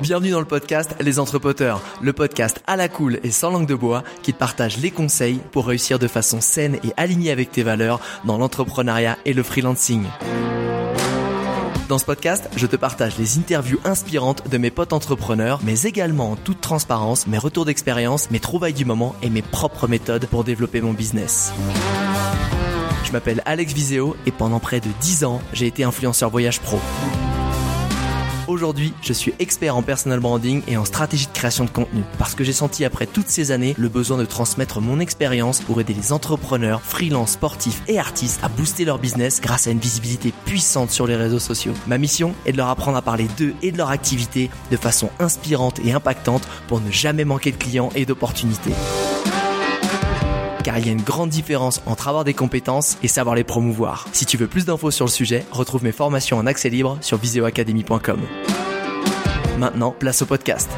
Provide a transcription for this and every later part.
Bienvenue dans le podcast Les Entrepoteurs, le podcast à la cool et sans langue de bois qui te partage les conseils pour réussir de façon saine et alignée avec tes valeurs dans l'entrepreneuriat et le freelancing. Dans ce podcast, je te partage les interviews inspirantes de mes potes entrepreneurs, mais également en toute transparence mes retours d'expérience, mes trouvailles du moment et mes propres méthodes pour développer mon business. Je m'appelle Alex Viseo et pendant près de 10 ans, j'ai été influenceur voyage pro. Aujourd'hui, je suis expert en personal branding et en stratégie de création de contenu parce que j'ai senti après toutes ces années le besoin de transmettre mon expérience pour aider les entrepreneurs, freelance, sportifs et artistes à booster leur business grâce à une visibilité puissante sur les réseaux sociaux. Ma mission est de leur apprendre à parler d'eux et de leur activité de façon inspirante et impactante pour ne jamais manquer de clients et d'opportunités car il y a une grande différence entre avoir des compétences et savoir les promouvoir. Si tu veux plus d'infos sur le sujet, retrouve mes formations en accès libre sur visioacademy.com. Maintenant, place au podcast.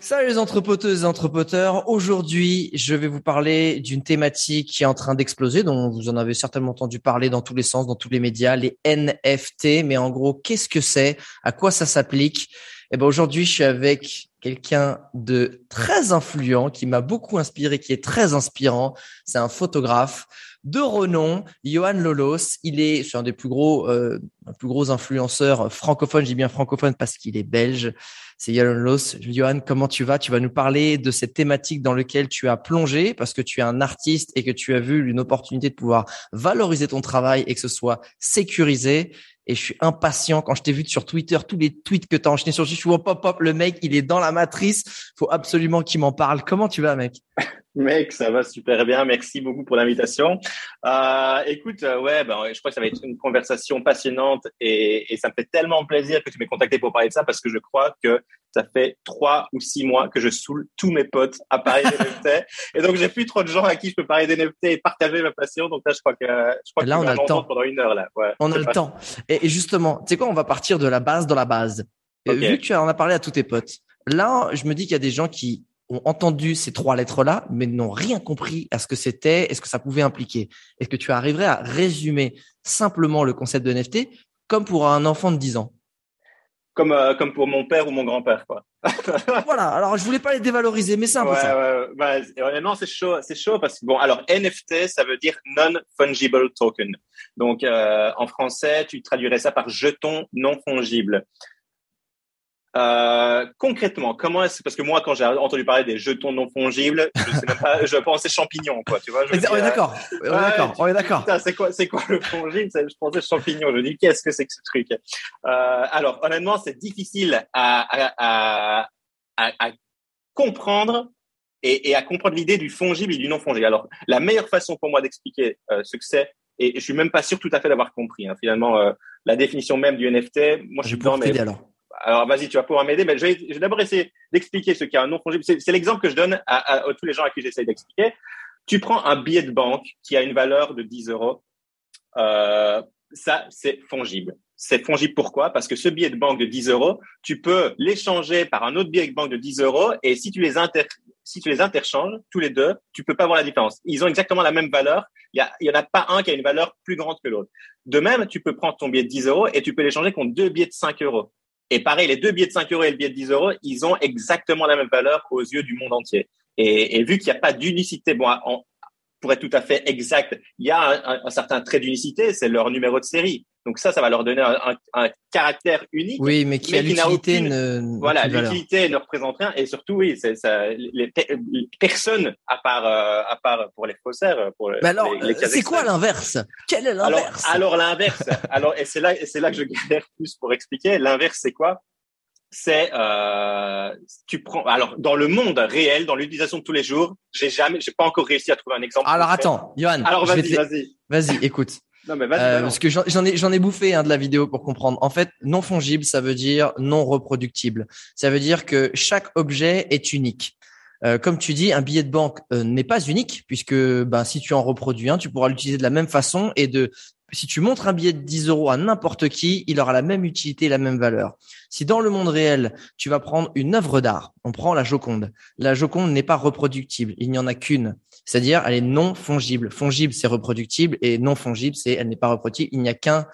Salut les entrepoteuses et entrepoteurs. Aujourd'hui, je vais vous parler d'une thématique qui est en train d'exploser, dont vous en avez certainement entendu parler dans tous les sens, dans tous les médias, les NFT. Mais en gros, qu'est-ce que c'est? À quoi ça s'applique? Eh ben aujourd'hui, je suis avec quelqu'un de très influent qui m'a beaucoup inspiré, qui est très inspirant. C'est un photographe de renom, Johan Lolos. Il est, un des plus gros, euh, plus gros influenceurs francophones. J'ai bien francophone parce qu'il est belge. C'est Johan Lolos. Johan, comment tu vas? Tu vas nous parler de cette thématique dans laquelle tu as plongé parce que tu es un artiste et que tu as vu une opportunité de pouvoir valoriser ton travail et que ce soit sécurisé et je suis impatient quand je t'ai vu sur Twitter, tous les tweets que tu as enchaînés sur je suis pop pop, le mec, il est dans la matrice, faut absolument qu'il m'en parle. Comment tu vas, mec? Mec, ça va super bien. Merci beaucoup pour l'invitation. Euh, écoute, euh, ouais, ben, je crois que ça va être une conversation passionnante et, et ça me fait tellement plaisir que tu m'aies contacté pour parler de ça parce que je crois que ça fait trois ou six mois que je saoule tous mes potes à parler des NFT. Et donc, j'ai plus trop de gens à qui je peux parler des NFT et partager ma passion. Donc là, je crois que, je crois là, on a le temps pendant une heure, là. Ouais, on a le temps. Et, justement, tu sais quoi, on va partir de la base dans la base. Vu que tu en as parlé à tous tes potes, là, je me dis qu'il y a des gens qui ont entendu ces trois lettres-là, mais n'ont rien compris à ce que c'était et ce que ça pouvait impliquer? Est-ce que tu arriverais à résumer simplement le concept de NFT comme pour un enfant de 10 ans? Comme euh, comme pour mon père ou mon grand-père quoi. voilà. Alors je voulais pas les dévaloriser, mais c'est un peu ça. Ouais, bah, non, c'est chaud, c'est chaud parce que bon, alors NFT, ça veut dire non fungible token. Donc euh, en français, tu traduirais ça par jeton non fungible. Euh, concrètement, comment est-ce parce que moi quand j'ai entendu parler des jetons non fongibles, je sais même pas, je pensais champignons quoi, tu vois. Je on est d'accord, on est d'accord, on est d'accord. C'est quoi, c'est quoi le fongible? Je pensais champignon. Je dis qu'est-ce que c'est que ce truc? Euh, Alors honnêtement, c'est difficile à, à, à, à, comprendre et, et, à comprendre l'idée du fongible et du non fongible. Alors la meilleure façon pour moi d'expliquer euh, ce que c'est, et je suis même pas sûr tout à fait d'avoir compris. Hein, finalement, euh, la définition même du NFT, moi je suis pas mais alors alors vas-y, tu vas pouvoir m'aider, mais je vais, d'abord essayer d'expliquer ce qu'est un non fongible. C'est l'exemple que je donne à, tous les gens à qui j'essaie d'expliquer. Tu prends un billet de banque qui a une valeur de 10 euros. Euh, ça, c'est fongible. C'est fongible pourquoi? Parce que ce billet de banque de 10 euros, tu peux l'échanger par un autre billet de banque de 10 euros et si tu les inter si tu les interchanges tous les deux, tu peux pas voir la différence. Ils ont exactement la même valeur. Il y, en a pas un qui a une valeur plus grande que l'autre. De même, tu peux prendre ton billet de 10 euros et tu peux l'échanger contre deux billets de 5 euros. Et pareil, les deux billets de 5 euros et le billet de 10 euros, ils ont exactement la même valeur aux yeux du monde entier. Et, vu qu'il n'y a pas d'unicité, bon, pour être tout à fait exact, il y a un, certain trait d'unicité, c'est leur numéro de série. Donc ça, ça va leur donner un, un caractère unique. Oui, mais qui a l'utilité ne voilà, l'utilité ne représente rien et surtout oui, c'est ça. Les, personnes à part euh, à part pour les faussaires, pour mais alors, c'est quoi l'inverse? Quel est l'inverse? Alors, l'inverse. alors et c'est là c'est là que je galère plus pour expliquer. L'inverse, c'est quoi? C'est euh, tu prends alors dans le monde réel dans l'utilisation de tous les jours j'ai jamais j'ai pas encore réussi à trouver un exemple alors attends Johan alors vas-y vas-y vas-y écoute Non, mais vas-y, Euh, parce que j'en j'en ai, j'en ai bouffé hein, de la vidéo pour comprendre. En fait, non fongible, ça veut dire non reproductible. Ça veut dire que chaque objet est unique. Euh, comme tu dis, un billet de banque euh, n'est pas unique puisque ben, si tu en reproduis un, tu pourras l'utiliser de la même façon et de si tu montres un billet de 10 euros à n'importe qui, il aura la même utilité, la même valeur. Si dans le monde réel, tu vas prendre une œuvre d'art, on prend la Joconde. La Joconde n'est pas reproductible, il n'y en a qu'une. C'est-à-dire, elle est non fongible. Fongible, c'est reproductible et non fongible, c'est elle n'est pas reproductible. Il n'y a qu'un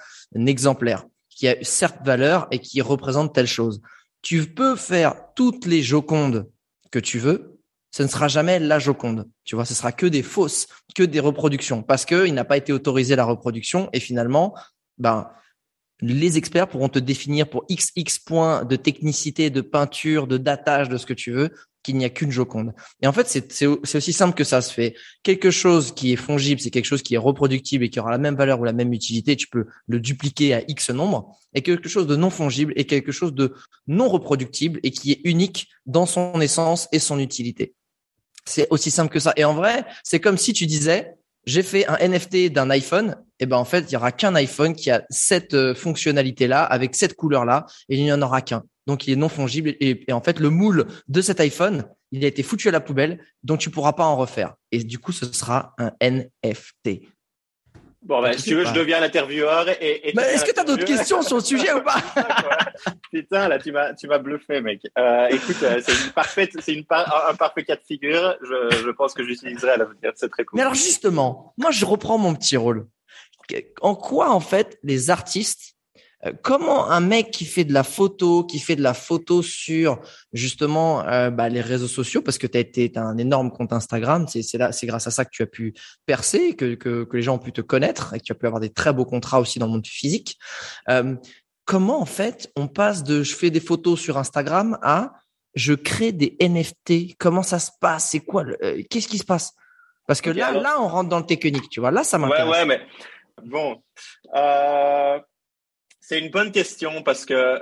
exemplaire qui a certes valeur et qui représente telle chose. Tu peux faire toutes les Jocondes que tu veux, ce ne sera jamais la Joconde. Tu vois, ce sera que des fausses, que des reproductions, parce que il n'a pas été autorisé la reproduction et finalement, ben les experts pourront te définir pour XX points de technicité, de peinture, de datage, de ce que tu veux, qu'il n'y a qu'une Joconde. Et en fait, c'est c'est au- c'est aussi simple que ça se fait. Quelque chose qui est fongible, c'est quelque chose qui est reproductible et qui aura la même valeur ou la même utilité. Tu peux le dupliquer à X nombre. Et quelque chose de non fongible est quelque chose de non reproductible et qui est unique dans son essence et son utilité. C'est aussi simple que ça. Et en vrai, c'est comme si tu disais, j'ai fait un NFT d'un iPhone. Et ben en fait, il y aura qu'un iPhone qui a cette euh, fonctionnalité-là avec cette couleur-là, et il n'y en aura qu'un. Donc il est non fongible. Et, et en fait, le moule de cet iPhone, il a été foutu à la poubelle, donc tu pourras pas en refaire. Et du coup, ce sera un NFT. Bon, Je si tu veux, pas. je deviens l'intervieweur et. et est-ce que tu as d'autres questions sur le sujet ou pas? Putain, là, tu m'as, bluffé, mec. Euh, écoute, euh, c'est une parfaite, c'est une par- un parfait cas de figure. Je, je pense que j'utiliserai à l'avenir. C'est très cool. Mais alors justement, moi je reprends mon petit rôle. En quoi en fait les artistes, comment un mec qui fait de la photo, qui fait de la photo sur justement euh, bah, les réseaux sociaux, parce que tu as été un énorme compte Instagram, c'est c'est grâce à ça que tu as pu percer, que, que que les gens ont pu te connaître et que tu as pu avoir des très beaux contrats aussi dans le monde physique. Euh, comment en fait on passe de je fais des photos sur Instagram à je crée des NFT Comment ça se passe? C'est quoi euh, Qu'est-ce qui se passe? Parce que là, là, on rentre dans le technique, tu vois. Là, ça Ouais, m'intéresse. ouais, mais bon. Euh, c'est une bonne question parce que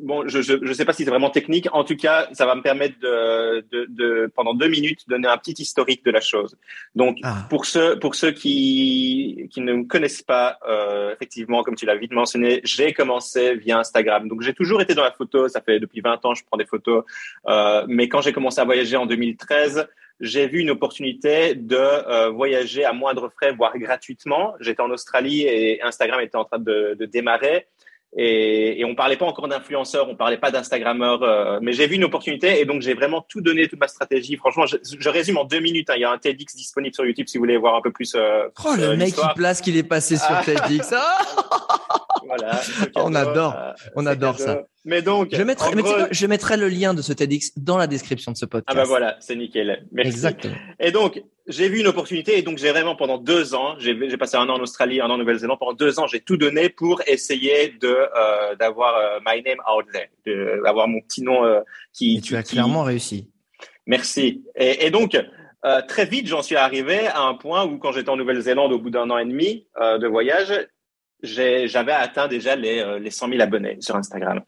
bon, je, je je sais pas si c'est vraiment technique. En tout cas, ça va me permettre de, de, de pendant deux minutes donner un petit historique de la chose. Donc, Ah. pour ceux pour ceux qui qui ne me connaissent pas, euh, effectivement, comme tu l'as vite mentionné, j'ai commencé via Instagram. Donc, j'ai toujours été dans la photo. Ça fait depuis 20 ans je prends des photos. Euh, mais quand j'ai commencé à voyager en 2013 j'ai vu une opportunité de euh, voyager à moindre frais, voire gratuitement. J'étais en Australie et Instagram était en train de, de démarrer. Et, et on parlait pas encore d'influenceurs, on parlait pas d'instagrammeurs, euh, mais j'ai vu une opportunité et donc j'ai vraiment tout donné, toute ma stratégie. Franchement, je, je résume en deux minutes. hein. Il y a un TEDx disponible sur YouTube si vous voulez voir un peu plus. Euh, Oh, le euh, mec, il place qu'il est passé sur. TEDx. Ah Voilà, On adore, euh, on adore cadeau. ça. Mais donc, je, mettrai, en mais tu sais gros- quoi, je mettrai le lien de ce TEDx dans la description de ce podcast. ah bah voilà, c'est nickel. Merci. Exactement. Et donc, j'ai vu une opportunité et donc j'ai vraiment pendant deux ans, j'ai passé un an en Australie, un an en Nouvelle-Zélande, pendant deux ans, j'ai tout donné pour essayer de euh, d'avoir euh, my name out there, de- d'avoir mon petit nom euh, qui, Et tu as qui- clairement réussi. Merci. Et, et donc, très vite, j'en suis arrivé à un point où, quand j'étais en Nouvelle-Zélande, au bout d'un an et demi de voyage, j'avais atteint déjà les, euh, les 100 000 abonnés sur Instagram.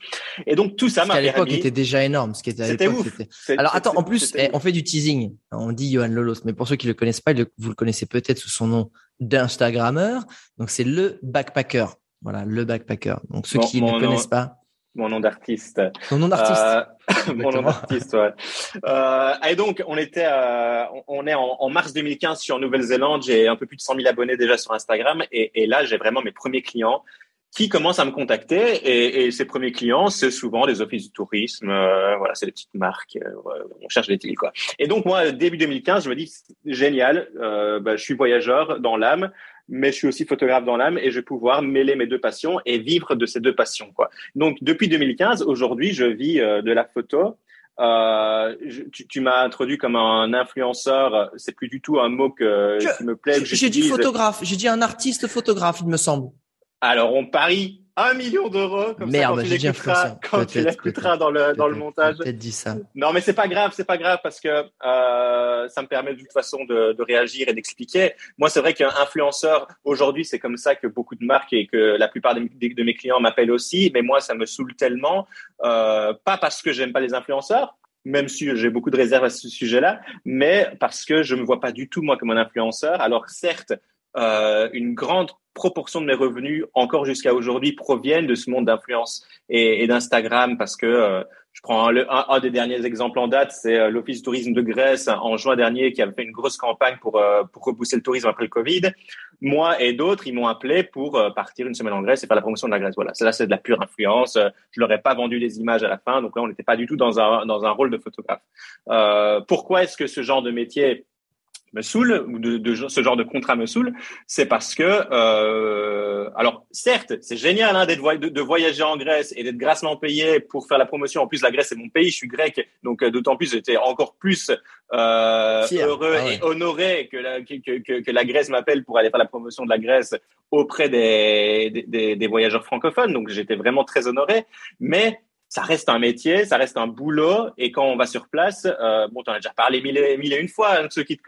Et donc, tout ça m'a à l'époque était déjà énorme. Ce qui était ouf. Alors attends, en plus, eh, on fait du teasing. On dit Johan Lolos, mais pour ceux qui le connaissent pas, vous le connaissez peut-être sous son nom d'Instagrammeur. Donc c'est le backpacker. Voilà, le backpacker. Donc ceux qui ne nom- connaissent pas, mon nom d'artiste. son nom d'artiste. Euh, mon nom d'artiste, ouais. Euh, et donc, on était, euh, on- est en, en mars 2015 sur Nouvelle-Zélande. J'ai un peu plus de 100 000 abonnés déjà sur Instagram. Et, et là, j'ai vraiment mes premiers clients qui commencent à me contacter. Et, et ces premiers clients, c'est souvent des offices du tourisme. euh, voilà, c'est des petites marques. euh, on cherche des deals, quoi. Et donc, moi, début 2015, je me dis, génial. Euh, bah, je suis voyageur dans l'âme. Mais je suis aussi photographe dans l'âme et je vais pouvoir mêler mes deux passions et vivre de ces deux passions, quoi. Donc, depuis 2015, aujourd'hui, je vis euh, de la photo. Euh, je- tu tu m'as introduit comme un influenceur. C'est plus du tout un mot que, Je- qui me plaît. J'ai dit photographe. J'ai dit un artiste photographe, il me semble. Alors, on parie un million d'euros. Comme Merde, ça, quand tu l'écouteras, quand tu l'écouteras dans le dans le montage. Peut-être dit ça. Non, mais c'est pas grave, c'est pas grave parce que euh, ça me permet de toute façon de, de réagir et d'expliquer. Moi, c'est vrai qu'un influenceur aujourd'hui, c'est comme ça que beaucoup de marques et que la plupart de, mes- de mes clients m'appellent aussi. Mais moi, ça me saoule tellement, euh, pas parce que j'aime pas les influenceurs, même si j'ai beaucoup de réserves à ce sujet-là, mais parce que je me vois pas du tout moi comme un influenceur. Alors certes. Euh, une grande proportion de mes revenus, encore jusqu'à aujourd'hui, proviennent de ce monde d'influence et, d'Instagram parce que euh, je prends un, des derniers exemples en date, c'est euh, l'Office du tourisme de Grèce en juin dernier qui avait fait une grosse campagne pour, euh, repousser le tourisme après le Covid. Moi et d'autres, ils m'ont appelé pour partir une semaine en Grèce et faire la promotion de la Grèce. Voilà, là, c'est de la pure influence. Je leur ai pas vendu des images à la fin, donc là, on n'était pas du tout dans un, dans un rôle de photographe. Pourquoi est-ce que ce genre de métier me saoule ou de, de, ce genre de contrat me saoule, c'est parce que euh, alors certes c'est génial hein, d'être de, de, voyager en Grèce et d'être grassement payé pour faire la promotion. En plus la Grèce c'est mon pays, je suis grec, donc euh, d'autant plus j'étais encore plus euh, heureux ah et honoré que la, que, que, que la Grèce m'appelle pour aller faire la promotion de la Grèce auprès des, des, des voyageurs francophones. Donc j'étais vraiment très honoré, mais ça reste un métier, ça reste un boulot. Et quand on va sur place, euh, bon, tu en as déjà parlé mille et, mille et une fois. Hein, ceux, qui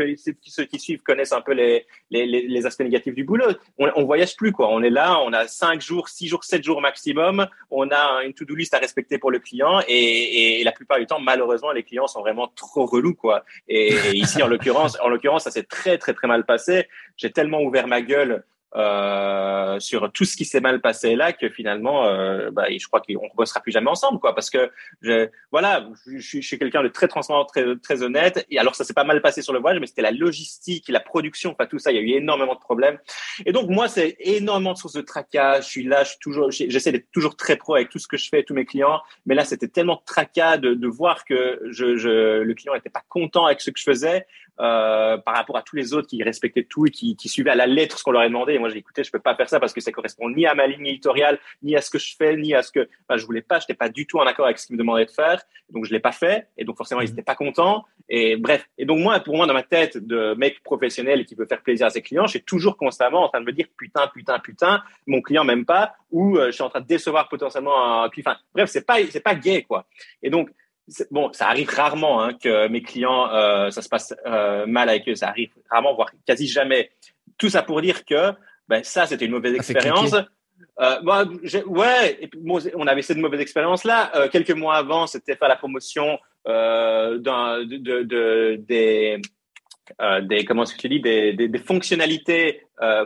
ceux qui suivent connaissent un peu les, les, les aspects négatifs du boulot. On, on voyage plus, quoi. On est là, on a cinq jours, six jours, sept jours maximum. On a une to-do list à respecter pour le client. Et, et, la plupart du temps, malheureusement, les clients sont vraiment trop relous, quoi. Et, et ici, en l'occurrence, en l'occurrence, ça s'est très, très, très mal passé. J'ai tellement ouvert ma gueule euh, sur tout ce qui s'est mal passé là que finalement, euh, bah, je crois qu'on ne bossera plus jamais ensemble, quoi. Parce que je, voilà, je, suis quelqu'un de très transparent, très, très honnête. Et alors, ça s'est pas mal passé sur le voyage, mais c'était la logistique, la production, enfin tout ça. Il y a eu énormément de problèmes. Et donc moi, c'est énormément de sources de tracas. Je suis là, je suis toujours, j'essaie d'être toujours très pro avec tout ce que je fais, tous mes clients. Mais là, c'était tellement de tracas de, de voir que je, je, le client n'était pas content avec ce que je faisais euh, par rapport à tous les autres qui respectaient tout et qui, qui suivaient à la lettre ce qu'on leur a demandé. Moi, j'ai écouté, je peux pas faire ça parce que ça correspond ni à ma ligne éditoriale, ni à ce que je fais, ni à ce que, enfin, je voulais pas, j'étais pas du tout en accord avec ce qu'ils me demandaient de faire. Donc, je l'ai pas fait. Et donc, forcément, ils étaient pas contents. Et bref. Et donc, moi, pour moi, dans ma tête de mec professionnel qui veut faire plaisir à ses clients, je suis toujours constamment en train de me dire putain, putain, putain, mon client m'aime pas ou euh, je suis en train de décevoir potentiellement un Enfin, bref, c'est pas, c'est pas gay, quoi. Et donc, bon, ça arrive rarement hein, que mes clients, euh, ça se passe euh, mal avec eux. Ça arrive rarement, voire quasi jamais. Tout ça pour dire que ben, ça, c'était une mauvaise expérience. Euh, ouais, et puis, on avait cette mauvaise expérience là. Euh, quelques mois avant, c'était faire la promotion euh, de, de, de, des, euh, des comment est-ce que tu dis des, des, des fonctionnalités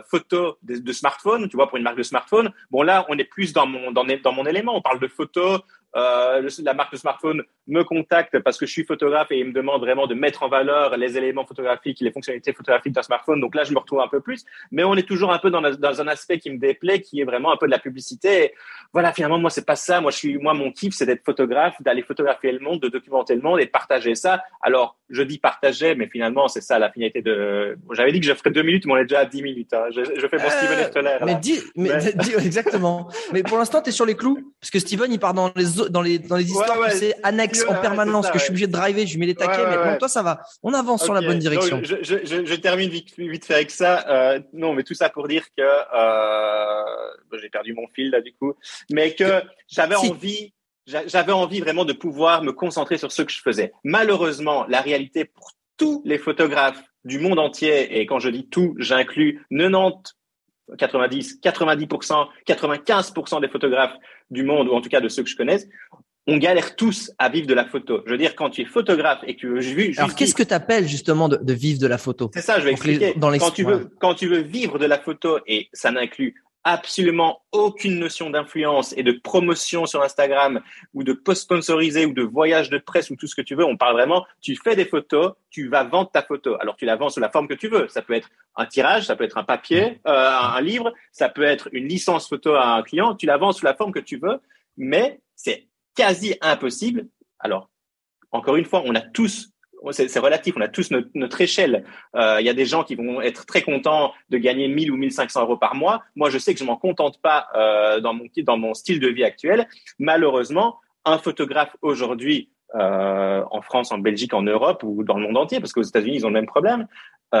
photos de, de, smartphone, tu vois, pour une marque de smartphone. Bon là, on est plus dans mon dans, dans mon élément. On parle de photos, euh, la marque de smartphone me contacte parce que je suis photographe et il me demande vraiment de mettre en valeur les éléments photographiques, les fonctionnalités photographiques d'un smartphone. Donc là, je me retrouve un peu plus, mais on est toujours un peu dans, dans un aspect qui me déplaît, qui est vraiment un peu de la publicité. Et voilà, finalement, moi, c'est pas ça. Moi, je suis, moi, mon kiff, c'est d'être photographe, d'aller photographier le monde, de documenter le monde et de partager ça. Alors, je dis partager, mais finalement, c'est ça la finalité de. J'avais dit que je ferais deux minutes, mais on est déjà à dix minutes. Hein. Je, je, fais mon euh, Steven Esteller. Mais dis, mais, dis, exactement. mais pour l'instant, tu es sur les clous, parce que Steven, il part dans les dans les dans les histoires, ouais, c'est annexes en permanence ça, que je suis obligé de driver, je lui mets les taquets, mais pour toi ça va. On avance okay. sur la bonne direction. Donc, je, je, je, termine vite, vite fait avec ça. Euh, non, mais tout ça pour dire que euh, j'ai perdu mon fil là du coup, mais que j'avais si. envie j'avais envie vraiment de pouvoir me concentrer sur ce que je faisais. Malheureusement, la réalité pour tous les photographes du monde entier, et quand je dis tout, j'inclus 90 90, 90%, 95% des photographes du monde, ou en tout cas de ceux que je connaisse, on galère tous à vivre de la photo. Je veux dire, quand tu es photographe et que tu veux vivre. Alors, qu'est-ce que tu appelles justement de, de, vivre de la photo? C'est ça, je vais expliquer. dans les... quand, tu veux, quand tu veux vivre de la photo, et ça n'inclut absolument aucune notion d'influence et de promotion sur Instagram ou de post sponsorisé ou de voyage de presse ou tout ce que tu veux. On parle vraiment, tu fais des photos, tu vas vendre ta photo. Alors tu la vends sous la forme que tu veux. Ça peut être un tirage, ça peut être un papier, euh, un livre, ça peut être une licence photo à un client. Tu la vends sous la forme que tu veux, mais c'est quasi impossible. Alors, encore une fois, on a tous c'est relatif, on a tous notre, échelle. Il euh, y a des gens qui vont être très contents de gagner 1000 ou 1500 euros par mois. Moi, je sais que je m'en contente pas euh, dans, mon, style de vie actuel. Malheureusement, un photographe aujourd'hui, euh, en France, en Belgique, en Europe ou dans le monde entier, parce qu'aux États-Unis, ils ont le même problème,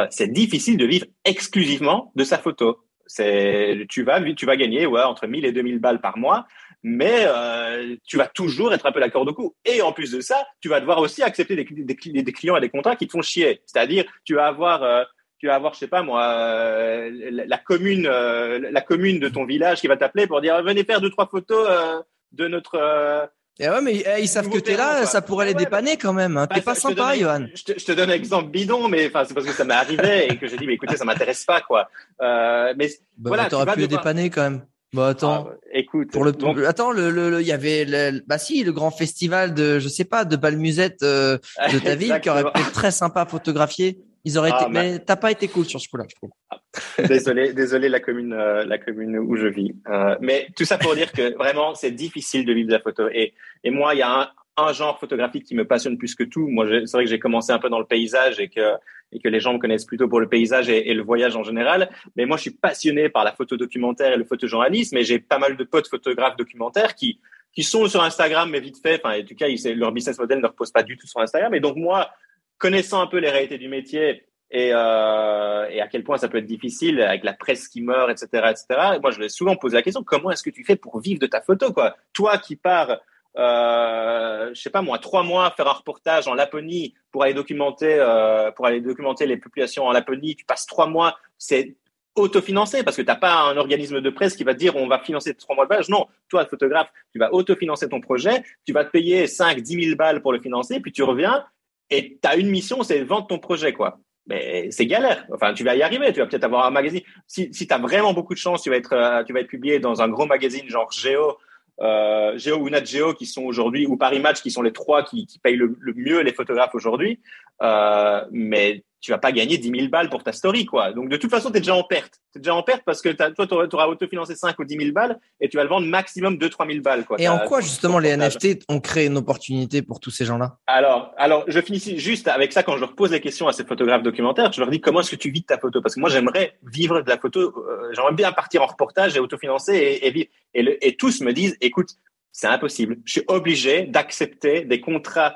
c'est difficile de vivre exclusivement de sa photo. C'est, tu vas, tu vas gagner ouais, entre 1000 et 2000 balles par mois mais euh, tu vas toujours être un peu la corde au cou. Et en plus de ça, tu vas devoir aussi accepter des, des, des clients et des contrats qui te font chier. C'est-à-dire, tu vas avoir, euh, tu vas avoir, je sais pas moi, euh, la, la, commune, euh, la commune de ton village qui va t'appeler pour dire venez faire deux trois photos euh, de notre Et ouais, mais eh, ils savent que t'es là, ça pourrait les dépanner quand même. Hein. Bah, t'es pas sympa, Johan. Je te, je te, donne un exemple bidon, mais enfin, c'est parce que ça m'est arrivé et que j'ai dit, mais écoutez, ça m'intéresse pas, quoi. Mais bah, voilà, t'aurais pu les dépanner quand même. Bah attends, ah, écoute, pour le attends, le, le, il y avait le, bah si le grand festival de je sais pas de Balmusette euh, de ta ville qui aurait pu être très sympa à photographier. Ils auraient ah, été, mais t'as pas été cool sur ce coup-là, je trouve. désolé, désolé la commune, euh, la commune où je vis. Euh, mais tout ça pour dire que vraiment c'est difficile de vivre de la photo. Et et moi, il y a un, un genre photographique qui me passionne plus que tout. Moi, c'est vrai que j'ai commencé un peu dans le paysage et que et que les gens me connaissent plutôt pour le paysage et, le voyage en général. Mais moi, je suis passionné par la photo documentaire et le photojournalisme. Et j'ai pas mal de potes photographes documentaires qui qui sont sur Instagram, mais vite fait. Enfin, en tout cas, leur business model ne repose pas du tout sur Instagram. Et donc moi, connaissant un peu les réalités du métier et, euh, et à quel point ça peut être difficile avec la presse qui meurt, etc., etc. Moi, je vais souvent poser la question comment est-ce que tu fais pour vivre de ta photo, quoi? Toi qui pars euh, je sais pas moi, trois mois faire un reportage en Laponie pour aller documenter, euh, pour aller documenter les populations en Laponie. Tu passes trois mois, c'est autofinancé parce que t'as pas un organisme de presse qui va te dire on va financer trois mois de voyage. Non, toi, le photographe, tu vas autofinancer ton projet, tu vas te payer 5, 10 000 balles pour le financer, puis tu reviens et tu as une mission, c'est vendre ton projet, quoi. Mais c'est galère. Enfin, tu vas y arriver. Tu vas peut-être avoir un magazine. Si, si tu as vraiment beaucoup de chance, tu vas être, euh, tu vas être publié dans un gros magazine genre Géo euh, Géo ou Nat Geo qui sont aujourd'hui, ou Paris Match qui sont les trois qui, qui payent le, le, mieux les photographes aujourd'hui. Euh, mais tu vas pas gagner 10 000 balles pour ta story, quoi. Donc, de toute façon, tu es déjà en perte. Tu es déjà en perte parce que toi, tu auras, autofinancé 5 ou 10 000 balles et tu vas le vendre maximum 2 3 000 balles, quoi. Et en quoi, justement, les NFT ont créé une opportunité pour tous ces gens-là? Alors, alors, je finis juste avec ça quand je leur pose les questions à ces photographes documentaires. Je leur dis comment est-ce que tu vis de ta photo? Parce que moi, j'aimerais vivre de la photo. Euh, j'aimerais bien partir en reportage et autofinancer et, et vivre. Et, le, et tous me disent, écoute, c'est impossible. Je suis obligé d'accepter des contrats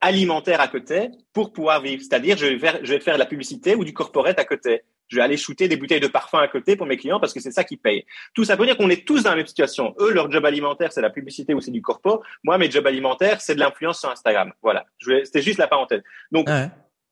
alimentaire à côté pour pouvoir vivre. C'est-à-dire, je vais faire, je vais faire de la publicité ou du corporate à côté. Je vais aller shooter des bouteilles de parfum à côté pour mes clients parce que c'est ça qui paye. Tout ça veut dire qu'on est tous dans la même situation. Eux, leur job alimentaire, c'est la publicité ou c'est du corpo. Moi, mes jobs alimentaires, c'est de l'influence sur Instagram. Voilà. C'était juste la parenthèse. Donc.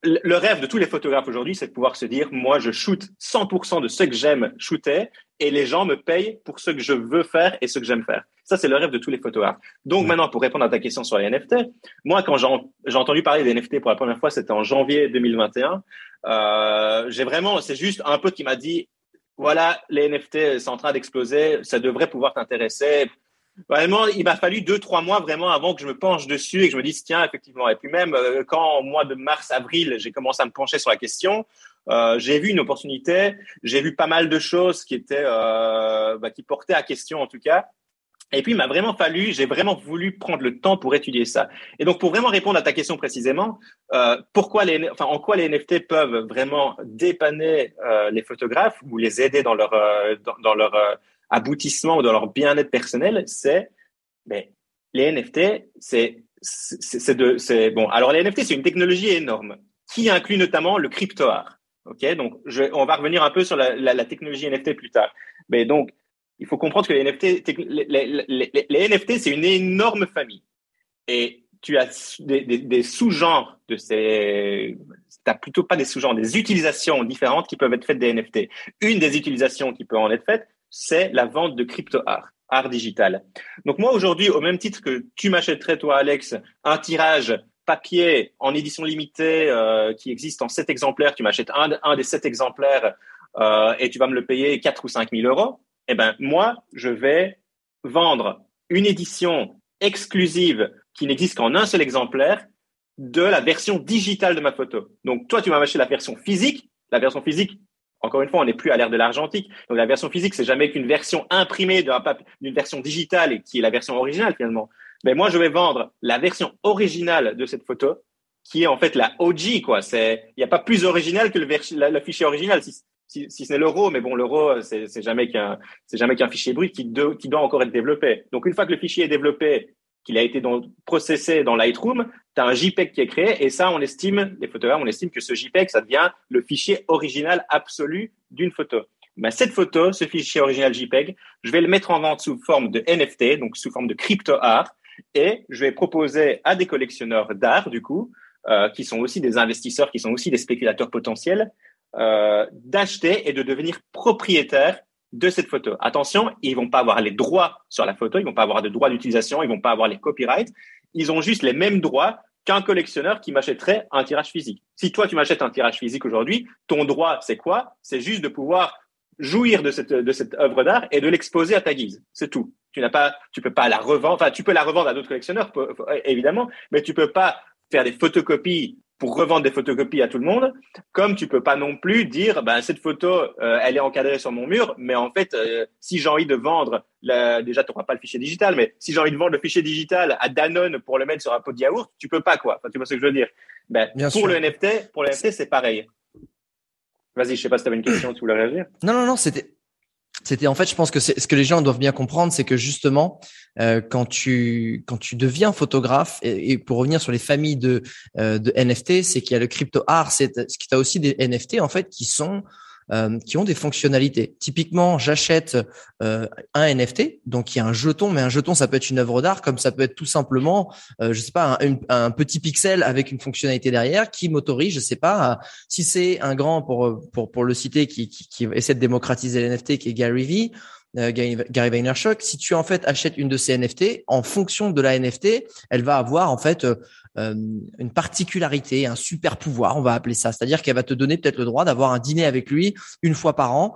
Le rêve de tous les photographes aujourd'hui, c'est de pouvoir se dire, moi, je shoot 100% de ce que j'aime shooter et les gens me payent pour ce que je veux faire et ce que j'aime faire. Ça, c'est le rêve de tous les photographes. Donc maintenant, pour répondre à ta question sur les NFT, moi, quand j'ai entendu parler des NFT pour la première fois, c'était en janvier 2021. Euh, j'ai vraiment, c'est juste un pote qui m'a dit, voilà, les NFT, c'est en train d'exploser, ça devrait pouvoir t'intéresser. Vraiment, il m'a fallu deux, trois mois vraiment avant que je me penche dessus et que je me dise, tiens, effectivement. Et puis même, euh, quand au mois de mars, avril, j'ai commencé à me pencher sur la question, euh, j'ai vu une opportunité, j'ai vu pas mal de choses qui étaient, euh, bah, qui portaient à question en tout cas. Et puis, il m'a vraiment fallu, j'ai vraiment voulu prendre le temps pour étudier ça. Et donc, pour vraiment répondre à ta question précisément, pourquoi les, en quoi les NFT peuvent vraiment dépanner les photographes ou les aider dans leur, dans, leur aboutissement ou dans leur bien-être personnel, c'est, ben, les NFT, c'est, bon. Alors, les NFT, c'est une technologie énorme qui inclut notamment le crypto art. Ok, donc on va revenir un peu sur la, technologie NFT plus tard. Mais donc, il faut comprendre que les NFT, les, NFT, c'est une énorme famille. Et tu as des, des sous-genres de ces, t'as plutôt pas des sous-genres, des utilisations différentes qui peuvent être faites des NFT. Une des utilisations qui peut en être faite, c'est la vente de crypto art, art digital. Donc moi aujourd'hui, au même titre que tu m'achèterais toi, Alex, un tirage papier en édition limitée euh, qui existe en sept exemplaires, tu m'achètes un, des sept exemplaires euh, et tu vas me le payer 4 ou 5 000 euros eh ben moi, je vais vendre une édition exclusive qui n'existe qu'en un seul exemplaire de la version digitale de ma photo. Donc toi, tu m'as acheté la version physique. La version physique, encore une fois, on n'est plus à l'ère de l'argentique. Donc la version physique, c'est jamais qu'une version imprimée d'une version digitale et qui est la version originale finalement. Mais moi, je vais vendre la version originale de cette photo, qui est en fait la OG quoi. C'est, il n'y a pas plus original que le, fichier original. Si, si, si c'est l'euro, mais bon, l'euro, c'est jamais qu'un, c'est jamais qu'un fichier brut qui, de, qui doit encore être développé. Donc, une fois que le fichier est développé, qu'il a été donc processé dans Lightroom, tu as un JPEG qui est créé et ça, on estime, les photographes, on estime que ce JPEG, ça devient le fichier original absolu d'une photo. Mais cette photo, ce fichier original JPEG, je vais le mettre en vente sous forme de NFT, donc sous forme de crypto art, et je vais proposer à des collectionneurs d'art, du coup, euh, qui sont aussi des investisseurs, qui sont aussi des spéculateurs potentiels, euh, d'acheter et de devenir propriétaire de cette photo. Attention, ils vont pas avoir les droits sur la photo, ils vont pas avoir de droits d'utilisation, ils vont pas avoir les copyrights. Ils ont juste les mêmes droits qu'un collectionneur qui m'achèterait un tirage physique. Si toi, tu m'achètes un tirage physique aujourd'hui, ton droit, c'est quoi? C'est juste de pouvoir jouir de cette, œuvre d'art et de l'exposer à ta guise. C'est tout. Tu n'as pas, tu peux pas la revendre. Enfin, tu peux la revendre à d'autres collectionneurs, évidemment, mais tu peux pas faire des photocopies pour revendre des photocopies à tout le monde, comme tu peux pas non plus dire, ben, cette photo, euh, elle est encadrée sur mon mur, mais en fait, euh, si j'ai envie de vendre, la, déjà, tu n'auras pas le fichier digital, mais si j'ai envie de vendre le fichier digital à Danone pour le mettre sur un pot de yaourt, tu peux pas, quoi. Enfin, tu vois ce que je veux dire? Ben, pour le NFT, pour le NFT, c'est pareil. Vas-y, je sais pas si tu avais une question, tu voulais réagir? Non, non, non, c'était, c'était en fait, je pense que ce que les gens doivent bien comprendre, c'est que justement, euh, quand tu quand tu deviens photographe et, pour revenir sur les familles de euh, de NFT, c'est qu'il y a le crypto art, c'est ce qui a aussi des NFT en fait qui sont euh, qui ont des fonctionnalités. Typiquement, j'achète euh, un NFT, donc il y a un jeton, mais un jeton, ça peut être une œuvre d'art, comme ça peut être tout simplement, euh, je sais pas, un, petit pixel avec une fonctionnalité derrière qui m'autorise, je sais pas, si c'est un grand pour pour pour le citer qui, qui, qui essaie de démocratiser les NFT, qui est Gary Vee. Euh, Gary Vaynerchuk, si tu en fait achètes une de ces NFT, en fonction de la NFT, elle va avoir en fait euh, euh, une particularité, un super pouvoir, on va appeler ça. C'est-à-dire qu'elle va te donner peut-être le droit d'avoir un dîner avec lui une fois par an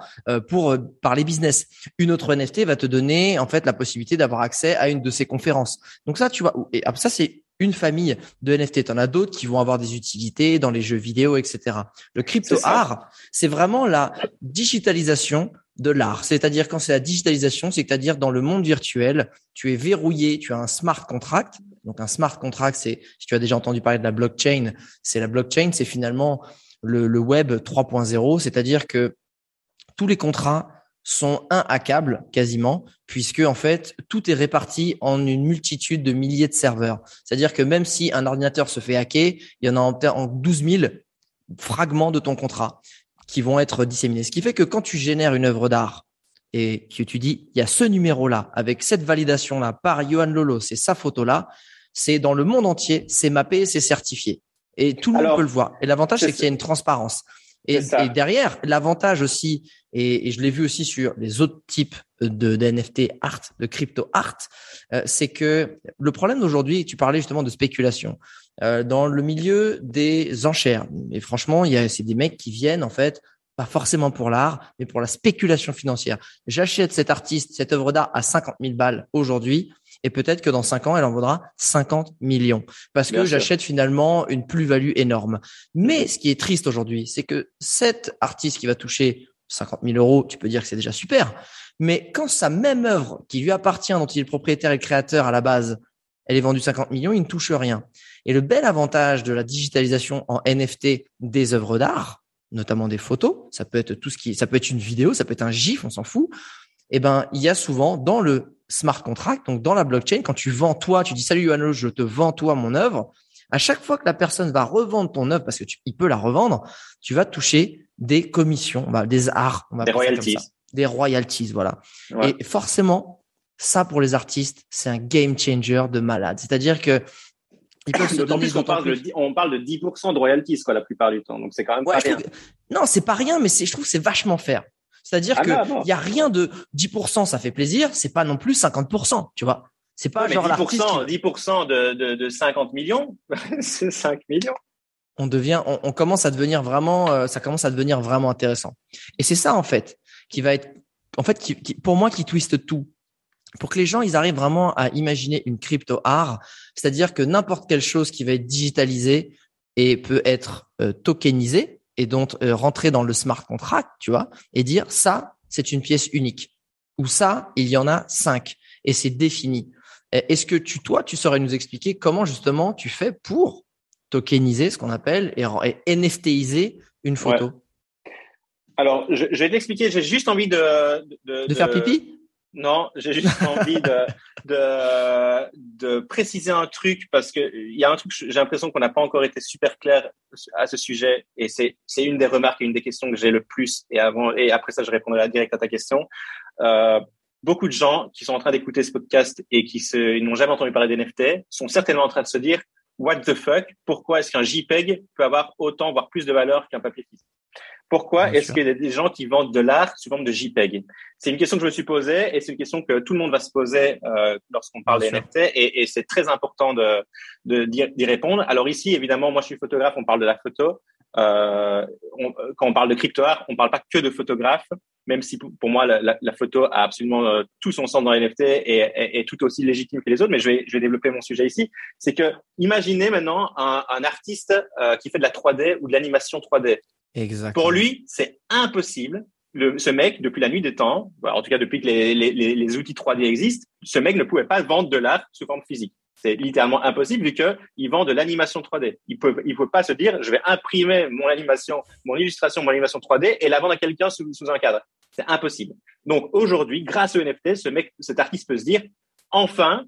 pour parler business. Une autre NFT va te donner en fait la possibilité d'avoir accès à une de ses conférences. Donc ça, tu vois, et ça c'est une famille de NFT. Tu en as d'autres qui vont avoir des utilités dans les jeux vidéo, etc. Le crypto art, c'est vraiment la digitalisation de l'art. C'est-à-dire quand c'est la digitalisation, c'est-à-dire dans le monde virtuel, tu es verrouillé, tu as un smart contract. Donc un smart contract, c'est si tu as déjà entendu parler de la blockchain, c'est la blockchain, c'est finalement le, web 3.0, c'est-à-dire que tous les contrats sont câble quasiment, puisque en fait tout est réparti en une multitude de milliers de serveurs. C'est-à-dire que même si un ordinateur se fait hacker, il y en a en 12 000 fragments de ton contrat qui vont être disséminés. Ce qui fait que quand tu génères une œuvre d'art et que tu dis, il y a ce numéro-là, avec cette validation-là, par Johan Lolo, c'est sa photo-là, c'est dans le monde entier, c'est mappé, c'est certifié. Et tout le monde peut le voir. Et l'avantage, c'est qu'il y a une transparence. Et, derrière, l'avantage aussi, et, je l'ai vu aussi sur les autres types de, NFT art, de crypto art, euh, c'est que le problème d'aujourd'hui, tu parlais justement de spéculation. Euh, dans le milieu des enchères. Et franchement, il y a c'est des mecs qui viennent en fait pas forcément pour l'art, mais pour la spéculation financière. J'achète cet artiste, cette œuvre d'art à 50 000 balles aujourd'hui, et peut-être que dans 5 ans, elle en vaudra 50 millions, parce que j'achète finalement une plus-value énorme. Mais ce qui est triste aujourd'hui, c'est que cet artiste qui va toucher 50 000 euros, tu peux dire que c'est déjà super, mais quand sa même œuvre qui lui appartient, dont il est le propriétaire et créateur à la base, elle est vendue 50 millions, il ne touche rien. Et le bel avantage de la digitalisation en NFT des œuvres d'art, notamment des photos, ça peut être tout ce qui, ça peut être une vidéo, ça peut être un gif, on s'en fout. Eh ben, il y a souvent dans le smart contract, donc dans la blockchain, quand tu vends toi, tu dis salut Yohanno, je te vends toi mon œuvre. À chaque fois que la personne va revendre ton œuvre, parce que tu, il peut la revendre, tu vas toucher des commissions, des arts, des royalties, des royalties, voilà. Et forcément, ça pour les artistes, c'est un game changer de malade. C'est-à-dire que D'autant plus qu'on parle, de, on parle de 10% de royalties quoi, la plupart du temps. Donc c'est quand même pas rien. Non, c'est pas rien, mais je trouve que c'est vachement fair. C'est-à-dire ah que il y a rien de 10%, ça fait plaisir. C'est pas non plus 50%, tu vois. C'est pas genre 10%, 10% de, de, de 50 millions, c'est 5 millions. On devient, on, commence à devenir vraiment, euh, ça commence à devenir vraiment intéressant. Et c'est ça en fait qui va être, en fait, qui, pour moi, qui twiste tout pour que les gens ils arrivent vraiment à imaginer une crypto art, c'est-à-dire que n'importe quelle chose qui va être digitalisée et peut être euh, tokenisée et donc euh, rentrer dans le smart contract, tu vois, et dire ça c'est une pièce unique ou ça il y en a cinq et c'est défini. Est-ce que tu toi tu saurais nous expliquer comment justement tu fais pour tokeniser ce qu'on appelle et, et NFTiser une photo Alors je, je, vais t'expliquer. J'ai juste envie de de, de faire pipi? Non, j'ai juste envie de, de, de, préciser un truc parce que il y a un truc, j'ai l'impression qu'on n'a pas encore été super clair à ce sujet et c'est, c'est une des remarques et une des questions que j'ai le plus et avant, et après ça, je répondrai direct à ta question. Euh, beaucoup de gens qui sont en train d'écouter ce podcast et qui se, n'ont jamais entendu parler d'NFT sont certainement en train de se dire, what the fuck? Pourquoi est-ce qu'un JPEG peut avoir autant, voire plus de valeur qu'un papier physique? Pourquoi est-ce qu'il y a des gens qui vendent de l'art sous forme de JPEG? C'est une question que je me suis posée et c'est une question que tout le monde va se poser euh, lorsqu'on parle des NFT et, et c'est très important de d'y répondre. Alors ici, évidemment, moi je suis photographe, on parle de la photo. Euh, quand on parle de crypto art, on parle pas que de photographe, même si pour, moi la, la, photo a absolument euh, tout son sens dans les NFT et est tout aussi légitime que les autres. Mais je vais, je vais développer mon sujet ici. C'est que imaginez maintenant un, un artiste euh, qui fait de la 3D ou de l'animation 3D. Exactement. Pour lui, c'est impossible. Le, ce mec, depuis la nuit des temps, en tout cas depuis que les, les, les, outils 3D existent, ce mec ne pouvait pas vendre de l'art sous forme physique. C'est littéralement impossible vu qu'il vend de l'animation 3D. Il peut, il peut pas se dire, je vais imprimer mon animation, mon illustration, mon animation 3D et la vendre à quelqu'un sous, sous un cadre. C'est impossible. Donc aujourd'hui, grâce au NFT, ce mec, cet artiste peut se dire, enfin,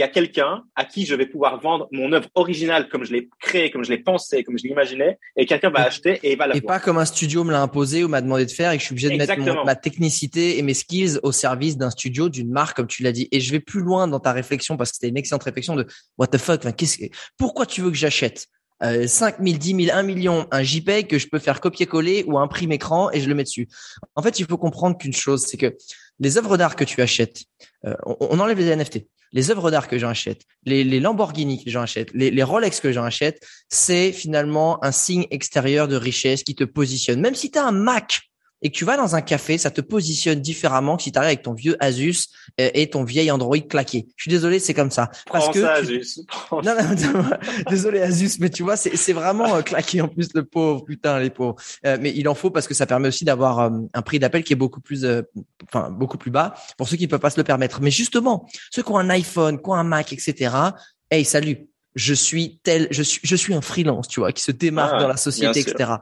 il y a quelqu'un à qui je vais pouvoir vendre mon œuvre originale comme je l'ai créée, comme je l'ai pensée, comme je l'imaginais, et quelqu'un va acheter et il va la Et pas comme un studio me l'a imposé ou m'a demandé de faire et que je suis obligé de mettre ma technicité et mes skills au service d'un studio, d'une marque, comme tu l'as dit. Et je vais plus loin dans ta réflexion parce que c'était une excellente réflexion de what the fuck, enfin, qu'est-ce que, pourquoi tu veux que j'achète? Euh, 5 000, 10 000, 1 million, un JPEG que je peux faire copier-coller ou imprimer écran et je le mets dessus? En fait, il faut comprendre qu'une chose, c'est que les œuvres d'art que tu achètes, euh, on, on, enlève les NFT les œuvres d'art que j'achète, les, les Lamborghini que j'achète, les, les Rolex que j'achète, c'est finalement un signe extérieur de richesse qui te positionne. Même si tu as un Mac et que tu vas dans un café, ça te positionne différemment que si tu arrives avec ton vieux Asus et ton vieil Android claqué. Je suis désolé, c'est comme ça. Parce Prends que ça, Asus. Non, non, désolé Asus, mais tu vois, c'est vraiment euh, claqué en plus le pauvre, putain les pauvres. Euh, mais il en faut parce que ça permet aussi d'avoir euh, un prix d'appel qui est beaucoup plus, enfin beaucoup plus bas pour ceux qui ne peuvent pas se le permettre. Mais justement, ceux qui ont un iPhone, qui ont un Mac, etc. Hey, salut, je suis tel, je suis, je suis un freelance, tu vois, qui se démarque ah, dans la société, etc.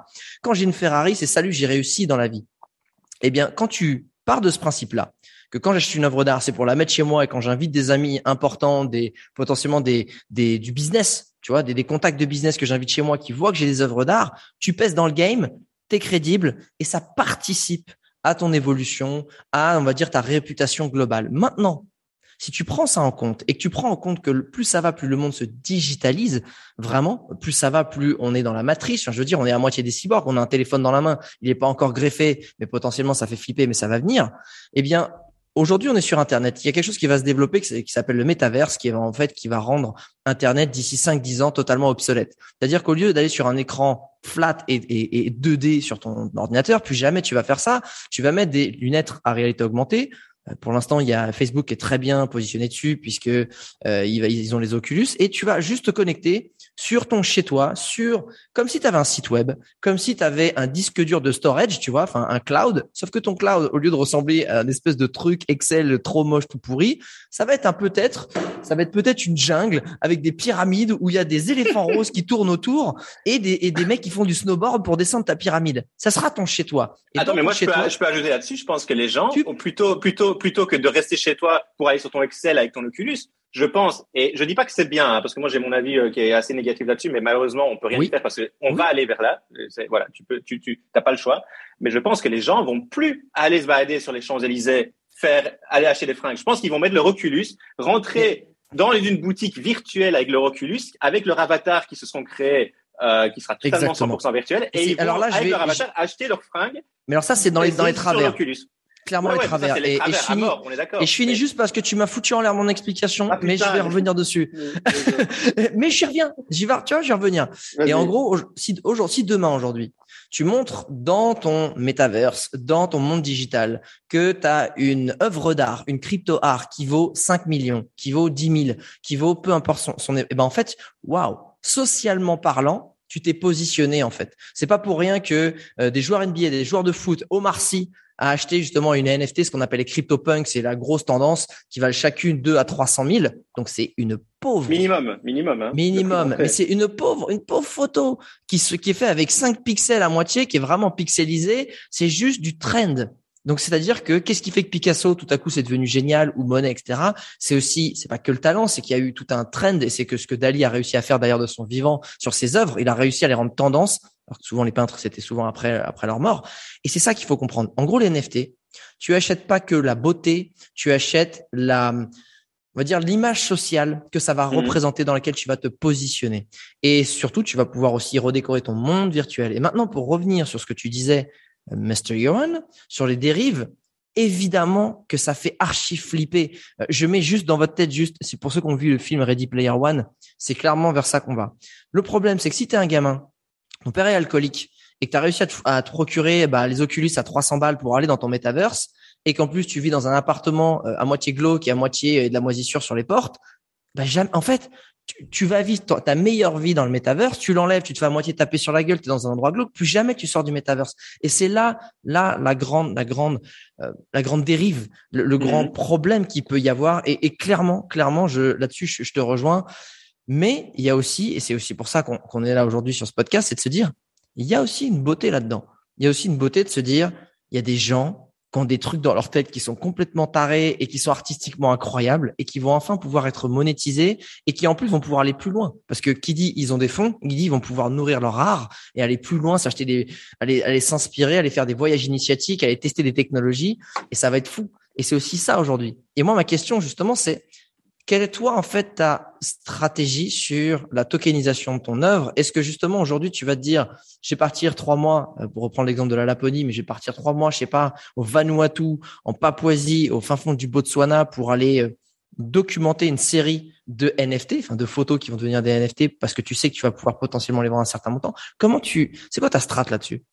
Quand j'ai une Ferrari, c'est salut, j'ai réussi dans la vie. Eh bien, quand tu pars de ce principe-là, que quand j'achète une œuvre d'art, c'est pour la mettre chez moi et quand j'invite des amis importants, des potentiellement des, des du business, tu vois, des, des contacts de business que j'invite chez moi qui voient que j'ai des œuvres d'art, tu pèses dans le game, t'es crédible et ça participe à ton évolution, à on va dire ta réputation globale. Maintenant, si tu prends ça en compte et tu prends en compte que plus ça va, plus le monde se digitalise, vraiment, plus ça va, plus on est dans la matrice. je veux dire, on est à moitié des cyborgs, on a un téléphone dans la main, il n'est pas encore greffé, mais potentiellement ça fait flipper, mais ça va venir. Eh bien, Aujourd'hui, on est sur Internet. Il y a quelque chose qui va se développer qui s'appelle le métaverse, qui va en fait qui va rendre Internet d'ici 5-10 ans totalement obsolète. C'est-à-dire qu'au lieu d'aller sur un écran flat et, et, et 2D sur ton ordinateur, plus jamais tu vas faire ça. Tu vas mettre des lunettes à réalité augmentée pour l'instant, il y a Facebook qui est très bien positionné dessus puisque euh, ils ont les Oculus. Et tu vas juste te connecter sur ton chez toi, sur comme si tu avais un site web, comme si tu avais un disque dur de storage, tu vois, enfin un cloud, sauf que ton cloud au lieu de ressembler à un espèce de truc Excel trop moche tout pourri, ça va être un peut-être ça va être peut-être une jungle avec des pyramides où il y a des éléphants roses qui tournent autour et des et des mecs qui font du snowboard pour descendre ta pyramide. Ça sera ton chez toi. Attends, mais moi je peux, je peux ajouter là-dessus, je pense que les gens ont plutôt plutôt plutôt que de rester chez toi pour aller sur ton Excel avec ton Oculus, je pense, et je dis pas que c'est bien, hein, parce que moi j'ai mon avis euh, qui est assez négatif là-dessus, mais malheureusement on peut rien faire parce qu'on va aller vers là. Voilà, tu peux, tu, tu, t'as pas le choix. Mais je pense que les gens vont plus aller se balader sur les Champs Élysées, faire, aller acheter des fringues. Je pense qu'ils vont mettre leur Oculus, rentrer dans une boutique virtuelle avec leur Oculus, avec leur avatar qui se sont créés euh, qui sera totalement 100% virtuel et, ils vont alors là, avec leur avatar acheter leurs fringues. Mais alors ça c'est dans les dans les travers clairement les travers. et, et, je finis, et je finis juste parce que tu m'as foutu en l'air mon explication, ah, mais je vais revenir dessus. mais j'y reviens. J'y vais, tu vois, j'y revenir. Et en gros, si, aujourd'hui, si demain, aujourd'hui, tu montres dans ton métaverse, dans ton monde digital, que tu as une œuvre d'art, une crypto art qui vaut 5 millions, qui vaut 10 000, qui vaut peu importe son, son et eh ben en fait, waouh, socialement parlant, tu t'es positionné en fait. C'est pas pour rien que euh, des joueurs NBA, des joueurs de foot, Omar Sy à acheter justement une NFT, ce qu'on appelle les CryptoPunks, c'est la grosse tendance qui valent chacune 2 à 300 000. Donc c'est une pauvre minimum, minimum, hein, minimum. Mais c'est une pauvre, une pauvre photo qui se qui est fait avec 5 pixels à moitié, qui est vraiment pixelisée. C'est juste du trend. Donc c'est-à-dire que qu'est-ce qui fait que Picasso tout à coup c'est devenu génial ou Monet etc. C'est aussi c'est pas que le talent, c'est qu'il y a eu tout un trend et c'est que ce que Dali a réussi à faire d'ailleurs de son vivant sur ses œuvres, il a réussi à les rendre tendance alors que souvent les peintres c'était souvent après après leur mort. Et c'est ça qu'il faut comprendre. En gros, les NFT, tu achètes pas que la beauté, tu achètes la on va dire l'image sociale que ça va Mhm. représenter dans laquelle tu vas te positionner. Et surtout, tu vas pouvoir aussi redécorer ton monde virtuel. Et maintenant, pour revenir sur ce que tu disais, Mr. Johan, sur les dérives, évidemment que ça fait archi flipper. Euh, Je mets juste dans votre tête, juste, c'est pour ceux qui ont vu le film Ready Player One, c'est clairement vers ça qu'on va. Le problème, c'est que si tu es un gamin, ton père est alcoolique, et que tu as réussi à te, à te procurer bah, les Oculus à 300 balles pour aller dans ton metaverse, et qu'en plus tu vis dans un appartement euh, à moitié glauque et à moitié euh, de la moisissure sur les portes, bah jamais. En fait, tu, tu vas vivre ta, ta meilleure vie dans le metaverse, tu l'enlèves, tu te fais à moitié taper sur la gueule, tu es dans un endroit glauque, plus jamais tu sors du metaverse. Et c'est là, là la grande, la grande, euh, la grande dérive, le, le grand Mhm. problème qu'il peut y avoir. Et, et clairement, clairement, je là-dessus, je, je te rejoins. Mais il y a aussi, et c'est aussi pour ça qu'on qu'on est là aujourd'hui sur ce podcast, c'est de se dire, il y a aussi une beauté là-dedans. Il y a aussi une beauté de se dire, il y a des gens qui ont des trucs dans leur tête qui sont complètement tarés et qui sont artistiquement incroyables et qui vont enfin pouvoir être monétisés et qui en plus vont pouvoir aller plus loin. Parce que qui dit ils ont des fonds, qui dit ils vont pouvoir nourrir leur art et aller plus loin, s'acheter des, aller, aller s'inspirer, aller faire des voyages initiatiques, aller tester des technologies et ça va être fou. Et c'est aussi ça aujourd'hui. Et moi, ma question justement, c'est quelle est toi en fait ta stratégie sur la tokenisation de ton œuvre? Est-ce que justement aujourd'hui tu vas te dire, je vais partir trois mois, euh, pour reprendre l'exemple de la Laponie, mais je vais partir trois mois, je sais pas, au Vanuatu, en Papouasie, au fin fond du Botswana pour aller euh, documenter une série de NFT, enfin de photos qui vont devenir des NFT parce que tu sais que tu vas pouvoir potentiellement les vendre un certain montant. Comment tu, c'est quoi ta strat là-dessus?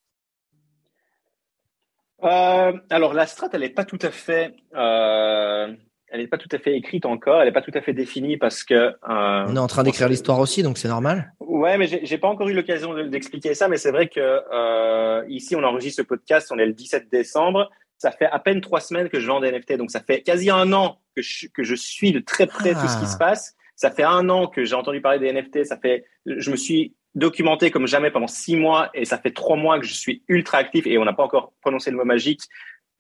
Euh, alors la strat, elle n'est pas tout à fait, euh, elle n'est pas tout à fait écrite encore, elle n'est pas tout à fait définie parce que. Euh, On est en train d'écrire l'histoire aussi, donc c'est normal. Ouais, mais j'ai pas encore eu l'occasion de- d'expliquer ça, mais c'est vrai que euh, ici on enregistre ce podcast, on est le 17 décembre. Ça fait à peine trois semaines que je vends des NFT, donc ça fait quasi un an que je, que je suis de très près tout ce qui Ah. se passe. Ça fait un an que j'ai entendu parler des NFT. Ça fait, je me suis documenté comme jamais pendant six mois, et ça fait trois mois que je suis ultra actif. Et on n'a pas encore prononcé le mot magique.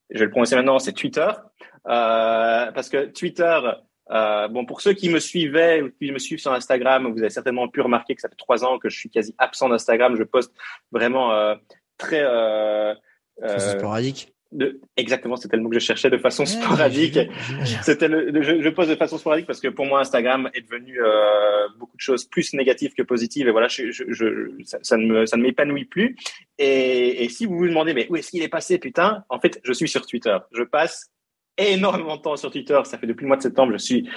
Je vais le prononcer maintenant. C'est Twitter, euh, parce que Twitter. Euh, bon, pour ceux qui me suivaient ou qui me suivent sur Instagram, vous avez certainement pu remarquer que ça fait trois ans que je suis quasi absent d'Instagram. Je poste vraiment euh, très euh, euh, sporadique. De, exactement, c'était le mot que je cherchais de façon sporadique. C'était le, je, je pose de façon sporadique parce que pour moi Instagram est devenu euh, beaucoup de choses plus négatives que positives et voilà, je, je, je- ça, ça ne me, ça ne m'épanouit plus. Et, et si vous vous demandez mais où est-ce qu'il est passé putain, en fait je suis sur Twitter. Je passe énormément de temps sur Twitter. Ça fait depuis le mois de septembre, je suis,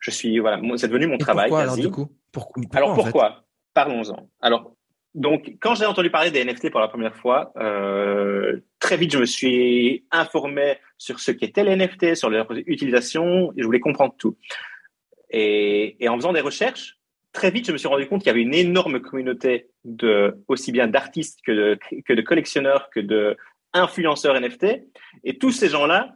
je suis voilà, c'est devenu mon Et travail. pourquoi alors du coup? Pour- pourquoi, Alors en fait? Pourquoi Parlons-en. Alors, donc, quand j'ai entendu parler des NFT pour la première fois, euh, très vite, je me suis informé sur ce qu'était les NFT, sur leur utilisation, et je voulais comprendre tout. Et, en faisant des recherches, très vite, je me suis rendu compte qu'il y avait une énorme communauté de aussi bien d'artistes que de, que de collectionneurs, que de influenceurs NFT, et tous ces gens-là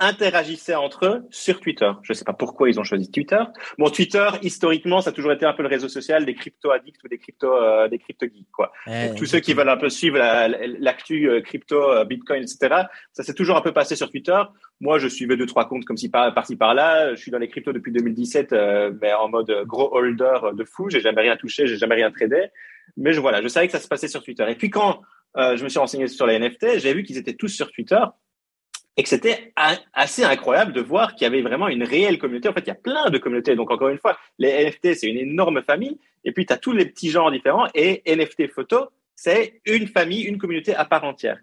interagissaient entre eux sur Twitter. Je ne sais pas pourquoi ils ont choisi Twitter. Bon, Twitter, historiquement, ça a toujours été un peu le réseau social des crypto-addicts ou des crypto, euh, des crypto-geeks, quoi. Eh, Tous ceux qui veulent un peu suivre la- la- l'actu euh, crypto, euh, Bitcoin, etc. Ça s'est toujours un peu passé sur Twitter. Moi, je suivais deux, trois comptes comme si par, par-ci, par-là. Je suis dans les cryptos depuis 2017, euh, mais en mode gros holder de fou. J'ai jamais rien touché, j'ai jamais rien tradé. Mais je, voilà, je savais que ça se passait sur Twitter. Et puis quand euh, je me suis renseigné sur les NFT, j'ai vu qu'ils étaient tous sur Twitter et que c'était assez incroyable de voir qu'il y avait vraiment une réelle communauté. En fait, il y a plein de communautés. Donc, encore une fois, les NFT, c'est une énorme famille. Et puis, tu as tous les petits genres différents. Et NFT photo, c'est une famille, une communauté à part entière.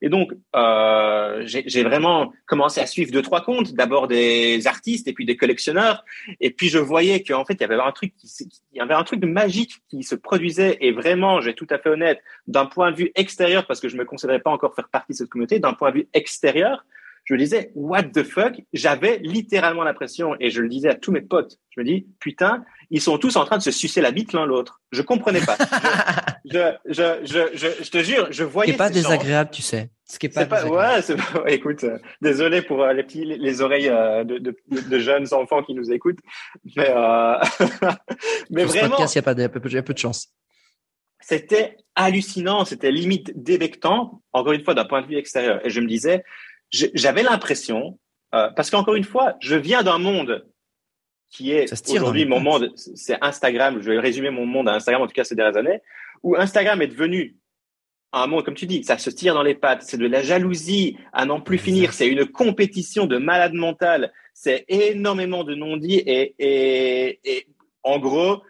Et donc, euh, j'ai vraiment commencé à suivre deux, trois comptes. D'abord des artistes et puis des collectionneurs. Et puis, je voyais qu'en fait, il y avait un truc il y avait un truc magique qui se produisait. Et vraiment, j'ai tout à fait honnête, d'un point de vue extérieur, parce que je me considérais pas encore faire partie de cette communauté, d'un point de vue extérieur, je me disais, what the fuck? J'avais littéralement l'impression, et je le disais à tous mes potes, je me dis, putain, ils sont tous en train de se sucer la bite l'un l'autre. Je comprenais pas. Je, je, je, je, je te jure, je Ce voyais qui est pas gens- désagréable, tu sais. Ce qui est pas, c'est pas, désagréable. ouais, c'est ouais, écoute, euh, désolé pour euh, les petits, les, les oreilles euh, de, de, de, de jeunes enfants qui nous écoutent, mais, euh, mais Sur vraiment, il y a pas de, y a peu, de chance. c'était hallucinant, c'était limite débectant, encore une fois, d'un point de vue extérieur. Et je me disais, j'avais l'impression, euh, parce qu'encore une fois, je viens d'un monde qui est aujourd'hui mon monde, c'est Instagram, je vais résumer mon monde à Instagram, en tout cas ces dernières années, où Instagram est devenu un monde, comme tu dis, ça se tire dans les pattes, c'est de la jalousie à n'en plus finir, c'est une compétition de malade mental, c'est énormément de non-dits et, et, et en gros,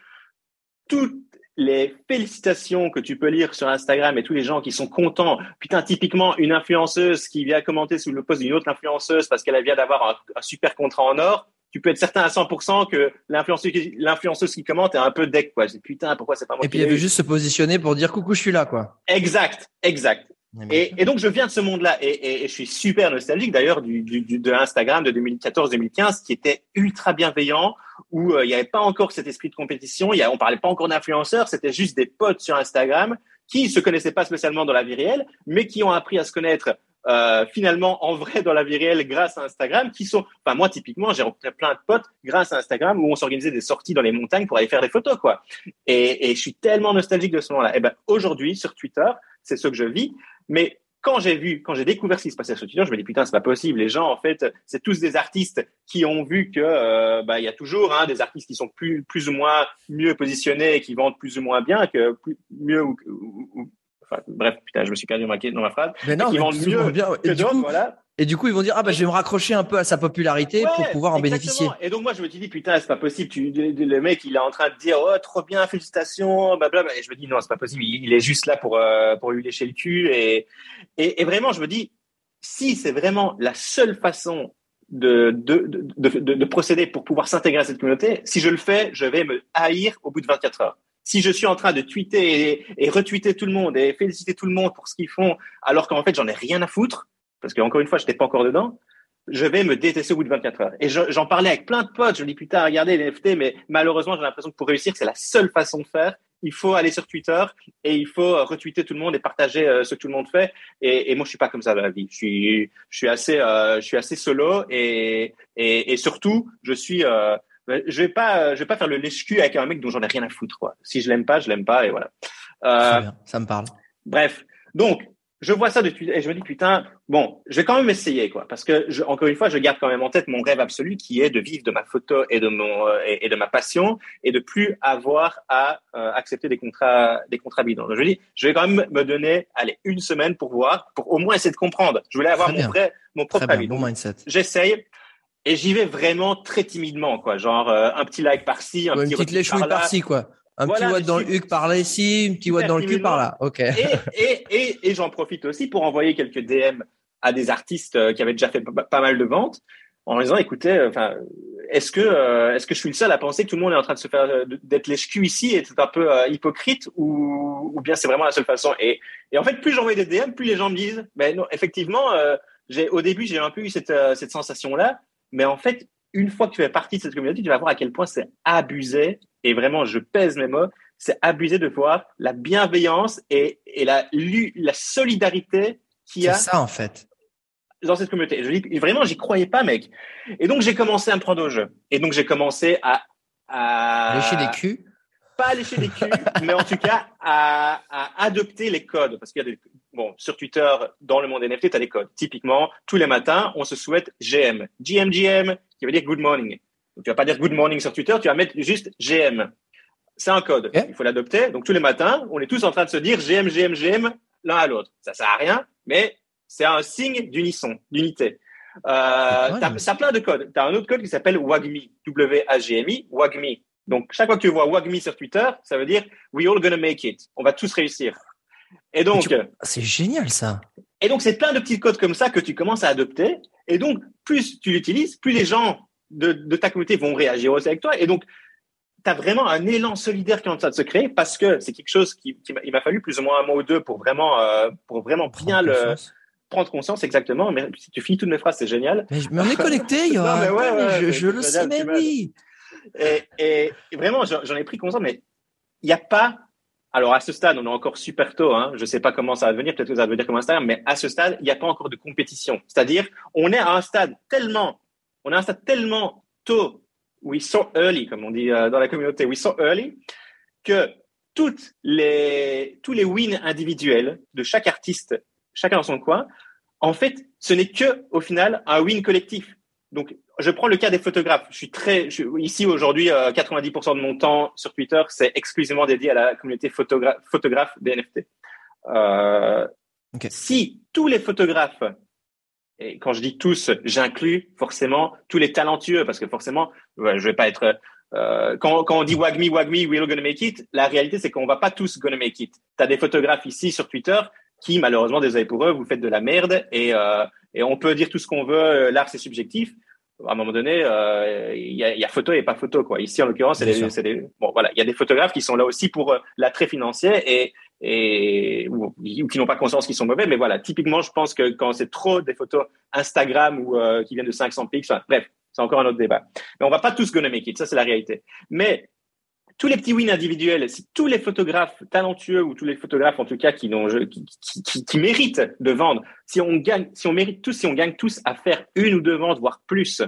toutes les félicitations que tu peux lire sur Instagram et tous les gens qui sont contents. Putain, typiquement, une influenceuse qui vient commenter sous le post d'une autre influenceuse parce qu'elle vient d'avoir un, super contrat en or. Tu peux être certain à 100% que l'influenceuse qui commente est un peu deck, quoi. putain, pourquoi c'est pas moi Et puis, il veut juste se positionner pour dire coucou, je suis là, quoi. Exact, exact. Et, donc, je viens de ce monde-là et, je suis super nostalgique d'ailleurs du, du, de Instagram de 2014-2015 qui était ultra bienveillant où euh, il n'y avait pas encore cet esprit de compétition, il y a, on parlait pas encore d'influenceurs, c'était juste des potes sur Instagram qui se connaissaient pas spécialement dans la vie réelle, mais qui ont appris à se connaître euh, finalement en vrai dans la vie réelle grâce à Instagram, qui sont, enfin moi typiquement, j'ai rencontré plein de potes grâce à Instagram où on s'organisait des sorties dans les montagnes pour aller faire des photos quoi. Et, et je suis tellement nostalgique de ce moment-là. Et ben aujourd'hui sur Twitter, c'est ce que je vis. Mais quand j'ai vu, quand j'ai découvert ce qui se passait sur Twitter, je me dis putain, c'est pas possible. Les gens, en fait, c'est tous des artistes qui ont vu que euh, bah il y a toujours hein, des artistes qui sont plus plus ou moins mieux positionnés et qui vendent plus ou moins bien que plus, mieux ou, enfin, bref, putain, je me suis perdu dans ma, dans ma phrase. Mais non, qui vendent mieux bien. que d'autres, voilà. Et du coup, ils vont dire ah bah je vais me raccrocher un peu à sa popularité pour pouvoir en bénéficier. Et donc moi je me dis putain c'est pas possible. Tu, le mec il est en train de dire oh trop bien félicitations blablabla. Et je me dis non c'est pas possible. Il, est juste là pour euh, pour lui lécher le cul et, et, et vraiment je me dis si c'est vraiment la seule façon de de, de, de, de procéder pour pouvoir s'intégrer à cette communauté, si je le fais je vais me haïr au bout de 24 heures si je suis en train de tweeter et, et, retweeter tout le monde et féliciter tout le monde pour ce qu'ils font, alors qu'en fait j'en ai rien à foutre, parce qu'encore une fois, je n'étais pas encore dedans, je vais me détester au bout de 24 heures. Et j'en parlais avec plein de potes. Je me dis, putain, regardez les NFT, mais malheureusement, j'ai l'impression que pour réussir, c'est la seule façon de faire. Il faut aller sur Twitter et il faut euh, retweeter tout le monde et partager euh, ce que tout le monde fait. Et, et, moi, je suis pas comme ça dans la vie. Je suis, je suis assez, euh, je suis assez solo et, et, et surtout, je suis, euh, je vais pas, je vais pas faire le lèche-cul avec un mec dont j'en ai rien à foutre. Quoi. Si je l'aime pas, je l'aime pas et voilà. Euh, ça me parle. Bref, donc je vois ça depuis et je me dis putain bon je vais quand même essayer quoi. Parce que je, encore une fois je garde quand même en tête mon rêve absolu qui est de vivre de ma photo et de mon euh, et, de ma passion et de plus avoir à euh, accepter des contrats des contrats bidons. Donc je dis je vais quand même me donner allez une semaine pour voir pour au moins essayer de comprendre. Je voulais avoir mon vrai mon propre avis. Bon mindset. J'essaye et j'y vais vraiment très timidement quoi. Genre euh, un petit like par-ci un petit une petite par-ci quoi un petit watt dans le huc par là ici, un petit watt dans le cul par là. Ok. Et, et, et, et j'en profite aussi pour envoyer quelques DM à des artistes euh, qui avaient déjà fait pas mal de ventes en disant écoutez, euh, enfin, est-ce que euh, est-ce que je suis le seul à penser que tout le monde est en train de se faire d'être lèche-cul ici et c'est un peu hypocrite ou, ou bien c'est vraiment la seule façon? Et, et en fait plus j'envoie des DM, plus les gens me disent ben non effectivement j'ai au début j'ai un peu eu cette cette sensation là, mais en fait une fois que tu fais partie de cette communauté, tu vas voir à quel point c'est abusé et vraiment, je pèse mes mots, c'est abusé de voir la bienveillance et, et la, la solidarité qu'il y a. C'est ça, en fait. Dans cette communauté. Je dis, vraiment, j'y croyais pas, mec. Et donc, j'ai commencé à me prendre au jeu. Et donc, j'ai commencé à, à. Lécher des culs? Pas lécher des culs, mais en tout cas, à, à adopter les codes. Parce qu'il y a des, bon, sur Twitter, dans le monde NFT, tu as des codes. Typiquement, tous les matins, on se souhaite GM. GMGM, qui veut dire good morning. Donc, tu vas pas dire good morning sur Twitter, tu vas mettre juste GM. C'est un code. Il faut l'adopter. Donc, tous les matins, on est tous en train de se dire GM, GM, GM l'un à l'autre. Ça sert à rien, mais c'est un signe d'unisson, d'unité. Euh, ça plein de codes. Tu as un autre code qui s'appelle WAGMI, W-A-G-M-I, WAGMI. Donc, chaque fois que tu vois WAGMI sur Twitter, ça veut dire We all gonna make it. On va tous réussir. Et donc. C'est génial, ça. Et donc, c'est plein de petits codes comme ça que tu commences à adopter. Et donc, plus tu l'utilises, plus les gens de, de, ta communauté vont réagir aussi avec toi. Et donc, tu as vraiment un élan solidaire qui est en train de se créer parce que c'est quelque chose qui, qui il m'a fallu plus ou moins un mois ou deux pour vraiment, euh, pour vraiment bien le prendre conscience exactement. Mais si tu finis toutes mes phrases, c'est génial. Mais, mais on est connecté, non, mais ouais, ouais, je, je le sais, mais oui. Et, et vraiment, j'en ai pris conscience, mais il n'y a pas. Alors à ce stade, on est encore super tôt. Hein, je sais pas comment ça va devenir. Peut-être que ça va devenir comme Instagram, mais à ce stade, il n'y a pas encore de compétition. C'est-à-dire, on est à un stade tellement on a un stade tellement tôt, we so early, comme on dit euh, dans la communauté, we so early, que toutes les, tous les wins individuels de chaque artiste, chacun dans son coin, en fait, ce n'est que, au final, un win collectif. Donc, je prends le cas des photographes. Je suis très, ici aujourd'hui, 90% euh, de mon temps sur Twitter, c'est exclusivement dédié à la communauté photographe, photographe des NFT. Euh, Si tous les photographes et quand je dis tous, j'inclus forcément tous les talentueux parce que forcément, je vais pas être euh, quand, quand on dit Wagme, Wagme, we're gonna make it, la réalité c'est qu'on va pas tous gonna make it. Tu as des photographes ici sur Twitter qui malheureusement désolé pour eux, vous faites de la merde et euh, et on peut dire tout ce qu'on veut, euh, l'art c'est subjectif. À un moment donné, euh, il y, a, y, a, photo et pas photo quoi. Ici en l'occurrence, c'est des, bon voilà, il y a des photographes qui sont là aussi pour euh, l'attrait financier et et ou, qui n'ont pas conscience qu'ils sont mauvais. Mais voilà, typiquement, je pense que quand c'est trop des photos Instagram ou euh, qui viennent de 500 pixels, bref, c'est encore un autre débat. Mais on va pas tous gonna make it, ça c'est la réalité. Mais tous les petits wins individuels, tous les photographes talentueux ou tous les photographes en tout cas qui, méritent de vendre, si on gagne, si on mérite tous, si on gagne tous à faire une ou deux ventes, voire plus,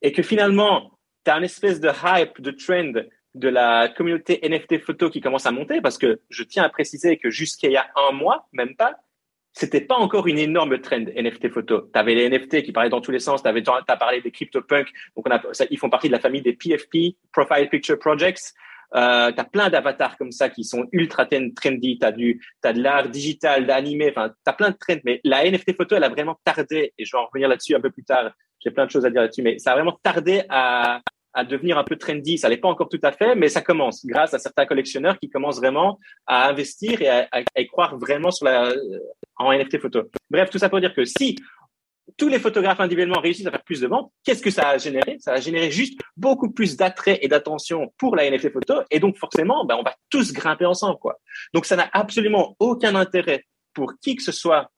et que finalement, tu as un espèce de hype, de trend de la communauté NFT photo qui commence à monter, parce que je tiens à préciser que jusqu'à il y a un mois, même pas, c'était pas encore une énorme trend NFT photo. Tu avais les NFT qui parlaient dans tous les sens. Tu as parlé des CryptoPunk. Donc, ils font partie de la famille des PFP, Profile Picture Projects. Euh, tu plein d'avatars comme ça qui sont ultra trendy. Tu as, du, as de l'art digital, d'animé. Enfin, tu plein de trends. Mais la NFT photo, elle a vraiment tardé. Et je vais en revenir là-dessus un peu plus tard. J'ai plein de choses à dire là-dessus. Mais ça a vraiment tardé à, à devenir un peu trendy. Ça n'est pas encore tout à fait, mais ça commence grâce à certains collectionneurs qui commencent vraiment à investir et à, à, à croire vraiment sur la, en NFT photo. Bref, tout ça pour dire que si tous les photographes individuellement réussissent à faire plus de ventes, qu'est-ce que ça a généré? Ça a généré juste beaucoup plus d'attrait et d'attention pour la NFT photo, et donc forcément, ben, on va tous grimper ensemble, quoi. Donc ça n'a absolument aucun intérêt pour qui que ce soit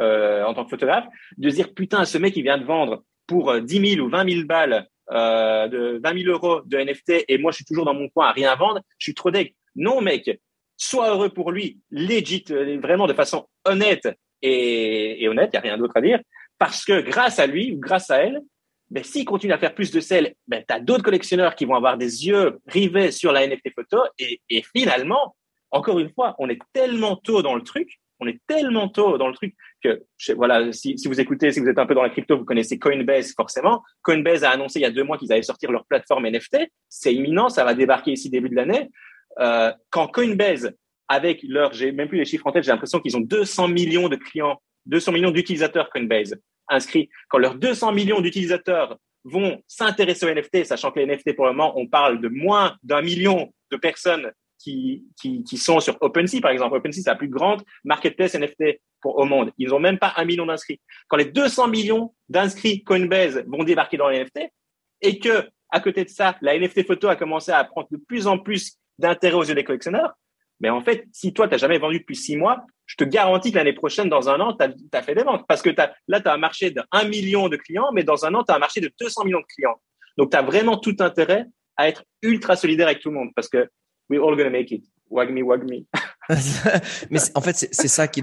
euh, en tant que photographe de dire putain, ce mec il vient de vendre pour 10 000 ou 20 000 balles euh, de 20 000 euros de NFT et moi je suis toujours dans mon coin à rien vendre, je suis trop deg. Non mec, sois heureux pour lui, legit, euh, vraiment de façon honnête et, et honnête, il n'y a rien d'autre à dire, parce que grâce à lui ou grâce à elle, ben, s'il continue à faire plus de sel, ben, tu as d'autres collectionneurs qui vont avoir des yeux rivés sur la NFT photo et, finalement, encore une fois, on est tellement tôt dans le truc on est tellement tôt dans le truc que voilà, si, si, vous écoutez, si vous êtes un peu dans la crypto, vous connaissez Coinbase forcément. Coinbase a annoncé il y a deux mois qu'ils allaient sortir leur plateforme NFT. C'est imminent, ça va débarquer ici début de l'année. Euh, quand Coinbase, avec leur, j'ai même plus les chiffres en tête, j'ai l'impression qu'ils ont 200 millions de clients, 200 millions d'utilisateurs Coinbase inscrits. Quand leurs 200 millions d'utilisateurs vont s'intéresser aux NFT, sachant que les NFT pour le moment, on parle de moins d'un million de personnes qui, qui, qui sont sur OpenSea, par exemple. OpenSea, c'est la plus grande marketplace NFT pour, au monde. Ils n'ont même pas un million d'inscrits. Quand les 200 millions d'inscrits Coinbase vont débarquer dans les NFT et que, à côté de ça, la NFT photo a commencé à prendre de plus en plus d'intérêt aux yeux des collectionneurs, mais en fait, si toi, tu n'as jamais vendu depuis six mois, je te garantis que l'année prochaine, dans un an, tu as, fait des ventes. Parce que as, là, tu as un marché de 1 million de clients, mais dans un an, tu as un marché de 200 millions de clients. Donc, tu as vraiment tout intérêt à être ultra solidaire avec tout le monde parce que we all gonna make it. Wag me, wag me. mais en fait, c'est ça qui,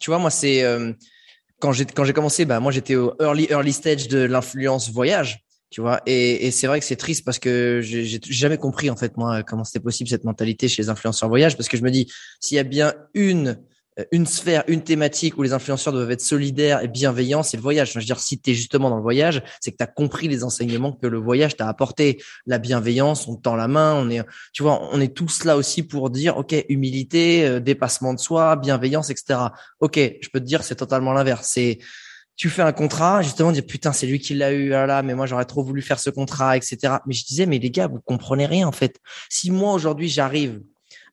tu vois, moi, c'est euh, quand j'ai quand j'ai commencé, bah moi j'étais au early early stage de l'influence voyage, tu vois, et, et c'est vrai que c'est triste parce que j'ai jamais compris en fait moi comment c'était possible cette mentalité chez les influenceurs voyage, parce que je me dis s'il y a bien une euh, une sphère, une thématique où les influenceurs doivent être solidaires et bienveillants, c'est le voyage. Je veux dire, si tu es justement dans le voyage, c'est que tu as compris les enseignements que le voyage t'a apporté. La bienveillance, on tend la main, on est, tu vois, on est tous là aussi pour dire, OK, humilité, euh, dépassement de soi, bienveillance, etc. OK, je peux te dire, c'est totalement l'inverse. C'est, tu fais un contrat, justement, dire putain, c'est lui qui l'a eu, ah là, mais moi j'aurais trop voulu faire ce contrat, etc. Mais je disais, mais les gars, vous comprenez rien en fait. Si moi aujourd'hui j'arrive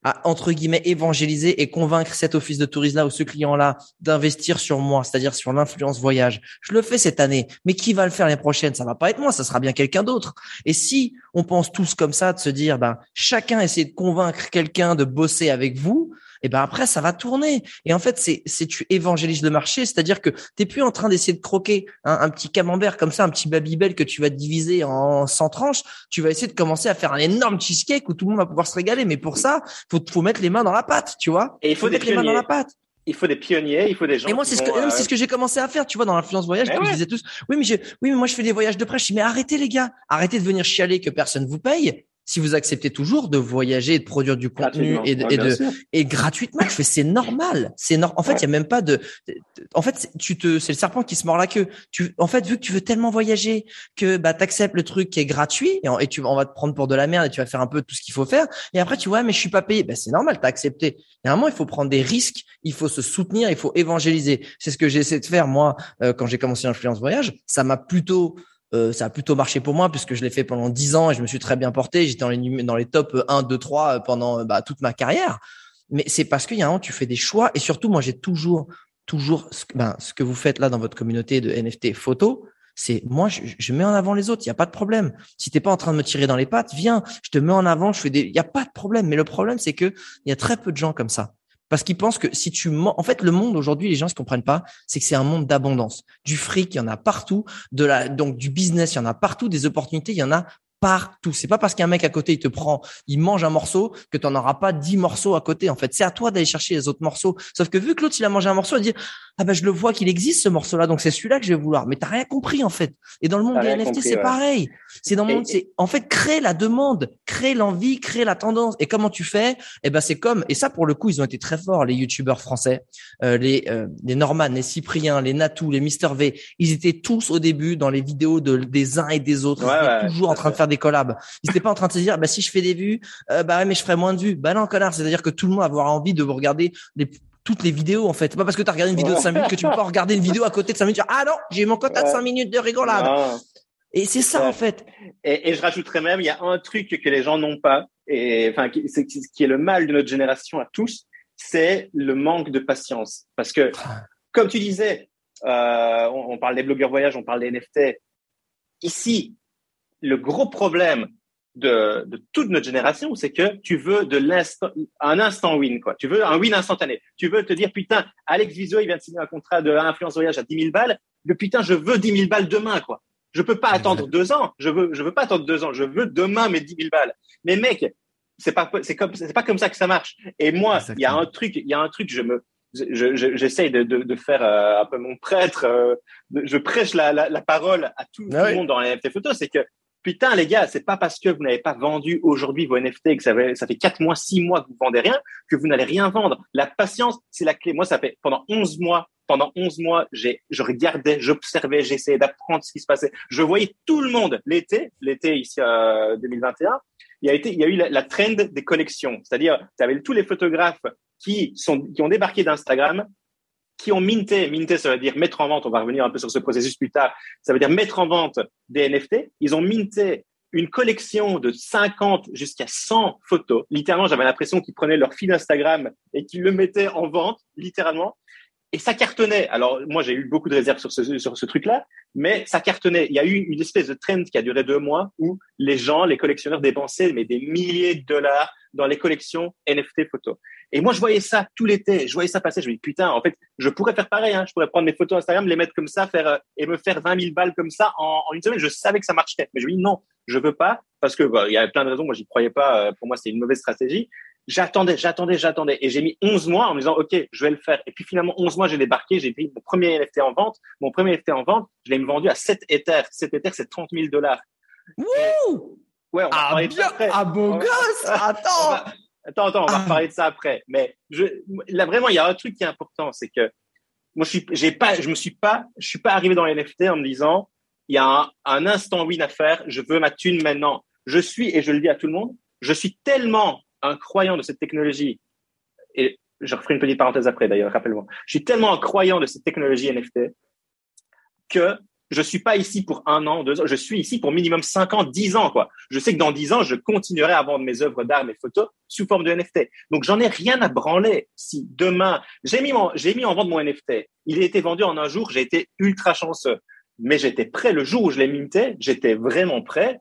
à entre guillemets évangéliser et convaincre cet office de tourisme là ou ce client là d'investir sur moi, c'est-à-dire sur l'influence voyage. Je le fais cette année, mais qui va le faire l'année prochaine? Ça va pas être moi, ça sera bien quelqu'un d'autre. Et si on pense tous comme ça, de se dire, ben chacun essaie de convaincre quelqu'un de bosser avec vous, et ben après ça va tourner. Et en fait, c'est c'est tu évangélises le marché, c'est-à-dire que t'es plus en train d'essayer de croquer un, petit camembert comme ça, un petit babybel que tu vas diviser en 100 tranches. Tu vas essayer de commencer à faire un énorme cheesecake où tout le monde va pouvoir se régaler. Mais pour ça, faut faut mettre les mains dans la pâte, tu vois. Et il faut, mettre les mains dans la pâte il faut des pionniers, il faut des gens. Et moi, c'est ce que, euh, c'est ce que j'ai commencé à faire, tu vois, dans l'influence voyage. Je disais tous, oui, mais je, oui, mais moi, je fais des voyages de dis, mais arrêtez, les gars. Arrêtez de venir chialer que personne vous paye si vous acceptez toujours de voyager et de produire du contenu et de, et, de et gratuitement, je fais c'est normal, c'est normal. En fait, il y a même pas de, en fait, tu te, c'est le serpent qui se mord la queue. Tu, en fait, vu que tu veux tellement voyager que bah t'acceptes le truc qui est gratuit et, et, tu, on va te prendre pour de la merde et tu vas faire un peu tout ce qu'il faut faire. Et après, tu vois, mais je suis pas payé. Ben c'est normal, t'as accepté. Et à un moment, il faut prendre des risques, il faut se soutenir, il faut évangéliser. C'est ce que j'ai essayé de faire moi euh, quand j'ai commencé l'influence voyage. Ça m'a plutôt euh, ça a plutôt marché pour moi puisque je l'ai fait pendant 10 ans et je me suis très bien porté. J'étais dans les, dans les top 1, 2, 3 pendant bah, toute ma carrière. Mais c'est parce qu'il y a un tu fais des choix et surtout, moi, j'ai toujours, toujours, ce, ben, ce que vous faites là dans votre communauté de NFT photo, c'est moi, je, je, mets en avant les autres. Il y a pas de problème. Si t'es pas en train de me tirer dans les pattes, viens, je te mets en avant. Je fais des, il y a pas de problème. Mais le problème, c'est que il y a très peu de gens comme ça parce qu'ils pensent que si tu mens, en fait, le monde aujourd'hui, les gens ne comprennent pas, c'est que c'est un monde d'abondance. Du fric, il y en a partout. De la, donc du business, il y en a partout. Des opportunités, il y en a partout. C'est pas parce qu'un mec à côté il te prend, il mange un morceau que tu n'en auras pas dix morceaux à côté. En fait, c'est à toi d'aller chercher les autres morceaux. Sauf que vu que l'autre il a mangé un morceau, il dit ah ben je le vois qu'il existe ce morceau-là, donc c'est celui-là que je vais vouloir. Mais t'as rien compris en fait. Et dans le monde des NFT c'est pareil. C'est dans le monde, c'est en fait créer la demande, créer l'envie, créer la tendance. Et comment tu fais? Eh ben c'est comme et ça pour le coup ils ont été très forts les youtubeurs français, euh, les euh, les Norman, les Cyprien, les Natou, les Mister V. Ils étaient tous au début dans les vidéos de des uns et des autres. ils étaient toujours en train de faire des collabs. Ils n'étaient pas en train de se dire, bah, si je fais des vues, euh, bah, mais je ferai moins de vues. Bah, non, connard. C'est-à-dire que tout le monde va avoir envie de vous regarder toutes les vidéos, en fait. Pas parce que tu as regardé une vidéo de 5 minutes que tu peux pas regarder une vidéo à côté de 5 minutes. ah non, j'ai mon quota de 5 minutes de rigolade. Et c'est ça, en fait. Et, et, je rajouterais même, il y a un truc que les gens n'ont pas, et enfin, c'est qui est le mal de notre génération à tous, c'est le manque de patience. Parce que, comme tu disais, euh, on, on, parle des blogueurs voyage, on parle des NFT. Ici, le gros problème de, de toute notre génération, c'est que tu veux de l'instant, un instant win, quoi. Tu veux un win instantané. Tu veux te dire, putain, Alex Viso, il vient de signer un contrat de influence voyage à 10 000 balles. Le putain, je veux 10 000 balles demain, quoi. Je peux pas attendre deux ans. Je veux, je veux pas attendre deux ans. Je veux demain mes 10 000 balles. Mais mec, c'est pas, c'est comme, c'est pas comme ça que ça marche. Et moi, il y a un truc, il y a un truc, je me, j'essaye je, de, de, de, faire euh, un peu mon prêtre. Euh, je prêche la, la, la, parole à tout, ah le monde dans les NFT photos. C'est que putain les gars, c'est pas parce que vous n'avez pas vendu aujourd'hui vos NFT que ça fait, ça fait 4 mois, 6 mois que vous vendez rien que vous n'allez rien vendre. La patience, c'est la clé. Moi, ça fait pendant 11 mois, pendant 11 mois, j'ai je regardais, j'observais, j'essayais d'apprendre ce qui se passait. Je voyais tout le monde l'été, l'été ici euh, 2021, il y a été il y a eu la, la trend des connexions, c'est-à-dire tu avais tous les photographes qui sont qui ont débarqué d'Instagram qui ont minté, minté, ça veut dire mettre en vente, on va revenir un peu sur ce processus plus tard, ça veut dire mettre en vente des NFT. Ils ont minté une collection de 50 jusqu'à 100 photos. Littéralement, j'avais l'impression qu'ils prenaient leur fil Instagram et qu'ils le mettaient en vente, littéralement. Et ça cartonnait. Alors, moi, j'ai eu beaucoup de réserves sur ce, sur ce truc-là, mais ça cartonnait. Il y a eu une espèce de trend qui a duré deux mois où les gens, les collectionneurs dépensaient mais des milliers de dollars dans les collections NFT photos. Et moi, je voyais ça tout l'été. Je voyais ça passer. Je me dis, putain, en fait, je pourrais faire pareil. Hein. Je pourrais prendre mes photos Instagram, les mettre comme ça, faire euh, et me faire 20 000 balles comme ça en, une semaine. Je savais que ça marcherait. Mais je me dis, non, je veux pas parce que bah, il y a plein de raisons. Moi, j'y croyais pas. Euh, pour moi, c'était une mauvaise stratégie. J'attendais, j'attendais, j'attendais. Et j'ai mis 11 mois en me disant, OK, je vais le faire. Et puis finalement, 11 mois, j'ai débarqué. J'ai pris mon premier NFT en vente. Mon premier NFT en vente, je l'ai vendu à 7 Ethers. 7 Ethers, c'est 30 000 dollars. Wouh! Ouais, on va ah, bien, ah, beau gosse! Attends! Attends, attends, on va ah. parler de ça après. Mais je, là, vraiment, il y a un truc qui est important, c'est que moi, je suis, j'ai pas, je me suis pas, je suis pas arrivé dans les NFT en me disant, il y a un, un instant win à faire, je veux ma thune maintenant. Je suis, et je le dis à tout le monde, je suis tellement un croyant de cette technologie, et je referai une petite parenthèse après d'ailleurs, rappelle-moi. Je suis tellement un croyant de cette technologie NFT que je suis pas ici pour un an, deux ans, je suis ici pour minimum cinq ans, dix ans, quoi. Je sais que dans dix ans, je continuerai à vendre mes œuvres d'art, mes photos sous forme de NFT. Donc, j'en ai rien à branler si demain, j'ai mis j'ai mis en vente mon NFT. Il a été vendu en un jour, j'ai été ultra chanceux. Mais j'étais prêt le jour où je l'ai minté, j'étais vraiment prêt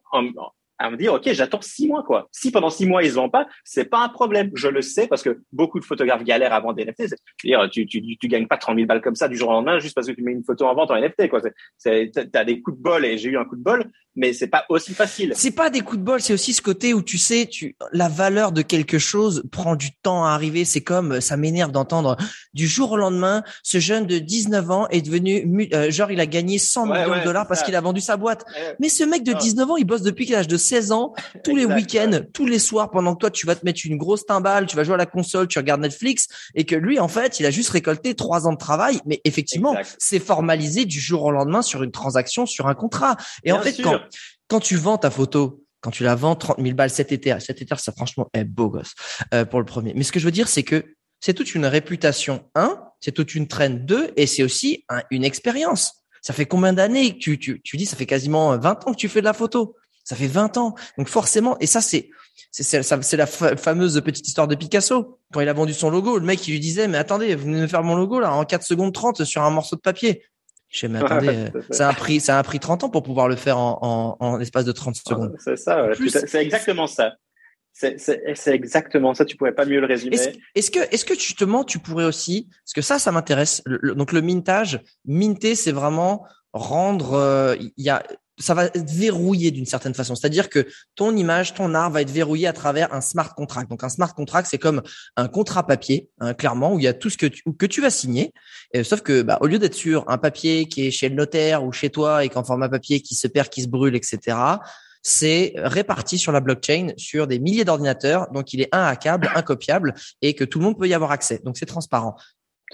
à me dire, OK, j'attends six mois, quoi. Si pendant six mois, ils se vendent pas, c'est pas un problème. Je le sais parce que beaucoup de photographes galèrent à vendre des NFT. C'est-à-dire, tu, tu, tu gagnes pas 30 000 balles comme ça du jour au lendemain juste parce que tu mets une photo en vente en NFT, quoi. C'est, t'as des coups de bol et j'ai eu un coup de bol, mais c'est pas aussi facile. C'est pas des coups de bol, c'est aussi ce côté où tu sais, tu, la valeur de quelque chose prend du temps à arriver. C'est comme, ça m'énerve d'entendre du jour au lendemain, ce jeune de 19 ans est devenu, euh, genre, il a gagné 100 millions de dollars parce qu'il a vendu sa boîte. Mais ce mec de 19 ans, il bosse depuis l'âge de 16 ans, tous les week-ends, tous les soirs, pendant que toi, tu vas te mettre une grosse timbale, tu vas jouer à la console, tu regardes Netflix, et que lui, en fait, il a juste récolté trois ans de travail. Mais effectivement, c'est formalisé du jour au lendemain sur une transaction, sur un contrat. Et en fait, quand, quand tu vends ta photo, quand tu la vends 30 000 balles cet été, cet été, ça franchement est beau gosse euh, pour le premier. Mais ce que je veux dire, c'est que c'est toute une réputation, un, c'est toute une traîne, deux, et c'est aussi une expérience. Ça fait combien d'années que tu, tu, tu dis, ça fait quasiment 20 ans que tu fais de la photo? Ça fait 20 ans. Donc forcément, et ça c'est c'est c'est la fameuse petite histoire de Picasso quand il a vendu son logo. Le mec il lui disait mais attendez, vous venez me faire mon logo là en 4 secondes 30 sur un morceau de papier. Je sais mais attendez, ça a pris ça a pris 30 ans pour pouvoir le faire en en, en espace de 30 secondes. C'est ça, c'est exactement ça. C'est exactement ça. Tu pourrais pas mieux le résumer. Est-ce que, est-ce que justement, tu pourrais aussi, parce que ça, ça m'intéresse. donc le mintage, minter, c'est vraiment rendre. Euh, il y a, ça va être verrouillé d'une certaine façon. C'est-à-dire que ton image, ton art va être verrouillé à travers un smart contract. Donc un smart contract, c'est comme un contrat papier, hein, clairement, où il y a tout ce que tu, que tu vas signer. sauf que, bah, au lieu d'être sur un papier qui est chez le notaire ou chez toi et qu'en format papier qui se perd, qui se brûle, etc c'est réparti sur la blockchain sur des milliers d'ordinateurs. Donc, il est un hackable, incopiable et que tout le monde peut y avoir accès. Donc, c'est transparent.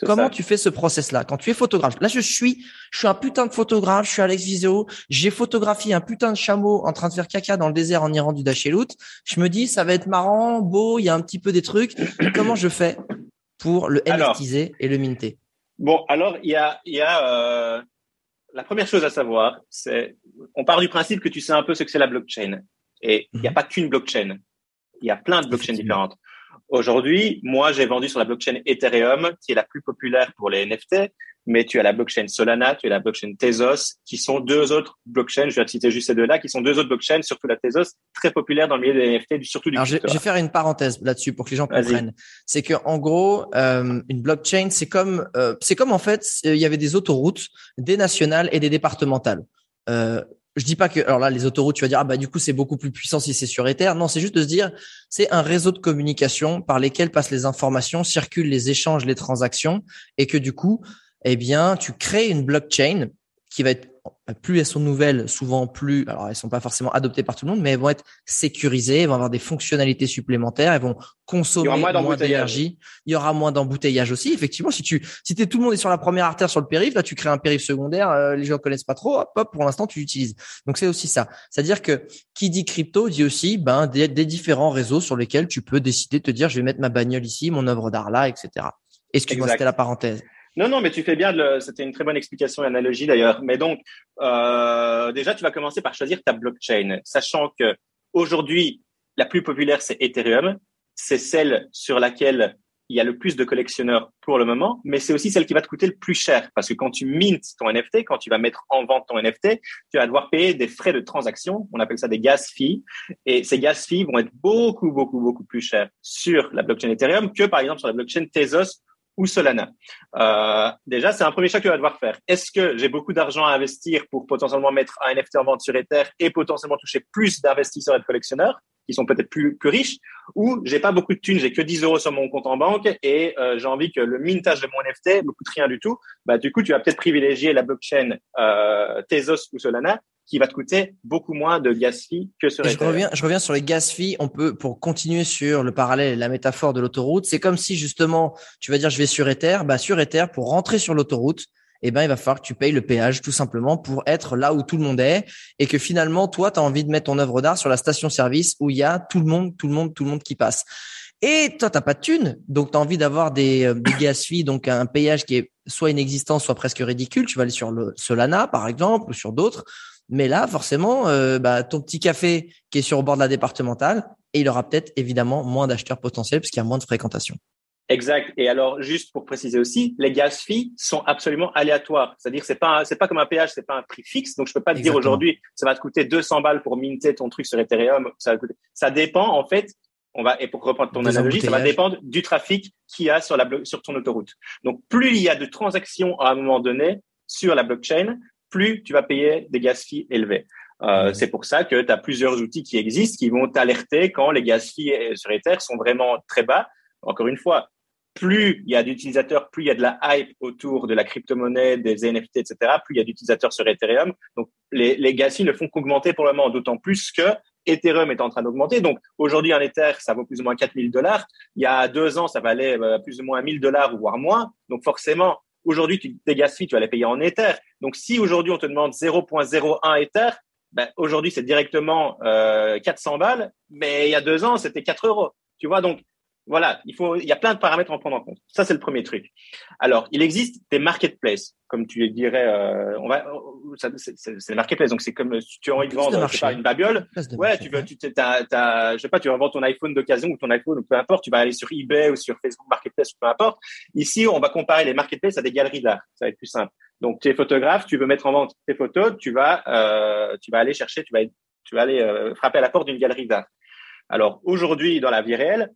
Comment tu fais ce process-là quand tu es photographe? Là, je suis, je suis un putain de photographe. Je suis Alex Viseo. J'ai photographié un putain de chameau en train de faire caca dans le désert en Iran du Dachelout. Je me dis, ça va être marrant, beau. Il y a un petit peu des trucs. Comment je fais pour le NFTiser et le minter? Bon, alors il y a, il y a euh, la première chose à savoir, c'est, on part du principe que tu sais un peu ce que c'est la blockchain. Et il n'y a mhm. pas qu'une blockchain. Il y a plein de blockchains différentes. Aujourd'hui, moi, j'ai vendu sur la blockchain Ethereum, qui est la plus populaire pour les NFT mais tu as la blockchain Solana, tu as la blockchain Tezos, qui sont deux autres blockchains, je vais citer juste ces deux-là, qui sont deux autres blockchains, surtout la Tezos, très populaire dans le milieu des NFT, surtout du Alors, je, vais faire une parenthèse là-dessus pour que les gens comprennent. C'est que en gros, euh, une blockchain, c'est comme, euh, c'est comme en fait, il y avait des autoroutes, des nationales et des départementales. Euh, je dis pas que alors là les autoroutes tu vas dire ah bah du coup c'est beaucoup plus puissant si c'est sur Ether. Non c'est juste de se dire c'est un réseau de communication par lesquels passent les informations circulent les échanges les transactions et que du coup eh bien, tu crées une blockchain qui va être plus elles sont nouvelles, souvent plus, alors elles sont pas forcément adoptées par tout le monde, mais elles vont être sécurisées, elles vont avoir des fonctionnalités supplémentaires, elles vont consommer moins, d'énergie. Il y aura moins d'embouteillage aussi. Effectivement, si tu, si tout le monde est sur la première artère sur le périph, là, tu crées un périph secondaire, euh, les gens connaissent pas trop, hop, hop, pour l'instant, tu l'utilises. Donc, c'est aussi ça. C'est-à-dire que qui dit crypto dit aussi, ben, des, des différents réseaux sur lesquels tu peux décider de te dire, je vais mettre ma bagnole ici, mon œuvre d'art là, etc. Excuse-moi, c'était la parenthèse. Non, non, mais tu fais bien. C'était une très bonne explication et analogie d'ailleurs. Mais donc, euh, déjà, tu vas commencer par choisir ta blockchain, sachant que aujourd'hui, la plus populaire, c'est Ethereum. C'est celle sur laquelle il y a le plus de collectionneurs pour le moment, mais c'est aussi celle qui va te coûter le plus cher parce que quand tu mintes ton NFT, quand tu vas mettre en vente ton NFT, tu vas devoir payer des frais de transaction. On appelle ça des gas fees. Et ces gas fees vont être beaucoup, beaucoup, beaucoup plus chers sur la blockchain Ethereum que par exemple sur la blockchain Tezos ou Solana. Euh, déjà, c'est un premier choix que tu vas devoir faire. Est-ce que j'ai beaucoup d'argent à investir pour potentiellement mettre un NFT en vente sur Ether et potentiellement toucher plus d'investisseurs et de collectionneurs qui sont peut-être plus, plus riches ou j'ai pas beaucoup de thunes, j'ai que 10 euros sur mon compte en banque et euh, j'ai envie que le mintage de mon NFT me coûte rien du tout. Bah, du coup, tu vas peut-être privilégier la blockchain euh, Tezos ou Solana qui va te coûter beaucoup moins de gas fee que sur Je reviens, je reviens sur les gas fees. On peut, pour continuer sur le parallèle, la métaphore de l'autoroute, c'est comme si justement, tu vas dire, je vais sur Ether. Bah, sur Ether, pour rentrer sur l'autoroute, eh ben, il va falloir que tu payes le péage tout simplement pour être là où tout le monde est et que finalement, toi, tu as envie de mettre ton œuvre d'art sur la station-service où il y a tout le monde, tout le monde, tout le monde qui passe. Et toi, t'as pas de thunes, donc tu as envie d'avoir des, euh, des gas fees, donc un péage qui est soit inexistant, soit presque ridicule. Tu vas aller sur le Solana, par exemple, ou sur d'autres. Mais là, forcément, euh, bah, ton petit café qui est sur le bord de la départementale, et il aura peut-être évidemment moins d'acheteurs potentiels puisqu'il y a moins de fréquentation. Exact. Et alors, juste pour préciser aussi, les gas fees sont absolument aléatoires. C'est-à-dire, c'est pas, c'est pas comme un péage, c'est pas un prix fixe. Donc, je peux pas te dire aujourd'hui, ça va te coûter 200 balles pour minter ton truc sur Ethereum. Ça, va ça dépend, en fait. On va, et pour reprendre ton analogie, ça va dépendre du trafic qu'il y a sur la, sur ton autoroute. Donc, plus il y a de transactions à un moment donné sur la blockchain, plus tu vas payer des gas fees élevés. Euh, c'est pour ça que tu as plusieurs outils qui existent qui vont t'alerter quand les fees euh, sur Ether sont vraiment très bas. Encore une fois, plus il y a d'utilisateurs, plus il y a de la hype autour de la crypto-monnaie, des NFT, etc., plus il y a d'utilisateurs sur Ethereum. Donc, les, les fees ne font qu'augmenter pour le moment, d'autant plus que Ethereum est en train d'augmenter. Donc aujourd'hui, un Ether, ça vaut plus ou moins 4000 dollars. Il y a deux ans, ça valait euh, plus ou moins 1000 dollars, voire moins. Donc forcément, aujourd'hui, tu, tes gas tu vas les payer en Ether. Donc si aujourd'hui, on te demande 0.01 Ether, ben, aujourd'hui, c'est directement euh, 400 balles, mais il y a deux ans, c'était 4 euros. Tu vois, donc voilà, il faut, il y a plein de paramètres à en prendre en compte. Ça, c'est le premier truc. Alors, il existe des marketplaces, comme tu dirais, euh, on va, c'est des marketplaces. Donc, c'est comme si tu as envie de vendre, je sais pas, une babiole. Ouais, tu veux, tu t'as, t'as, je sais pas, tu vas vendre ton iPhone d'occasion ou ton iPhone, ou peu importe, tu vas aller sur eBay ou sur Facebook Marketplace, ou peu importe. Ici, on va comparer les marketplaces à des galeries d'art. Ça va être plus simple. Donc, tu es photographe, tu veux mettre en vente tes photos, tu vas, euh, tu vas aller chercher, tu vas, tu vas aller euh, frapper à la porte d'une galerie d'art. Alors, aujourd'hui, dans la vie réelle,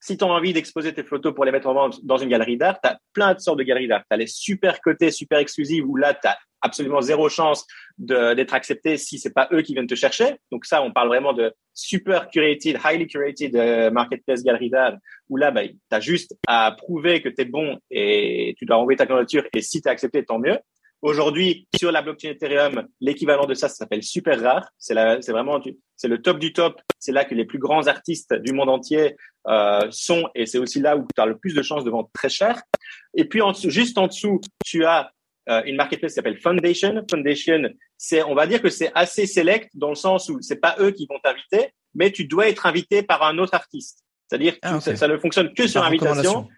si tu as envie d'exposer tes photos pour les mettre en vente dans une galerie d'art, tu as plein de sortes de galeries d'art. Tu as les super cotés, super exclusives où là, tu as absolument zéro chance d'être accepté si c'est pas eux qui viennent te chercher. Donc ça, on parle vraiment de super curated, highly curated euh, marketplace galerie d'art où là, bah, tu as juste à prouver que tu es bon et tu dois envoyer ta candidature et si tu es accepté, tant mieux. Aujourd'hui, sur la blockchain Ethereum, l'équivalent de ça, ça s'appelle super rare. C'est c'est vraiment, c'est le top du top. C'est là que les plus grands artistes du monde entier euh, sont, et c'est aussi là où tu as le plus de chances de vendre très cher. Et puis en dessous, juste en dessous, tu as euh, une marketplace qui s'appelle Foundation. Foundation, c'est, on va dire que c'est assez select dans le sens où c'est pas eux qui vont t'inviter, mais tu dois être invité par un autre artiste. C'est-à-dire que ah, ça, ne fonctionne que sur invitation,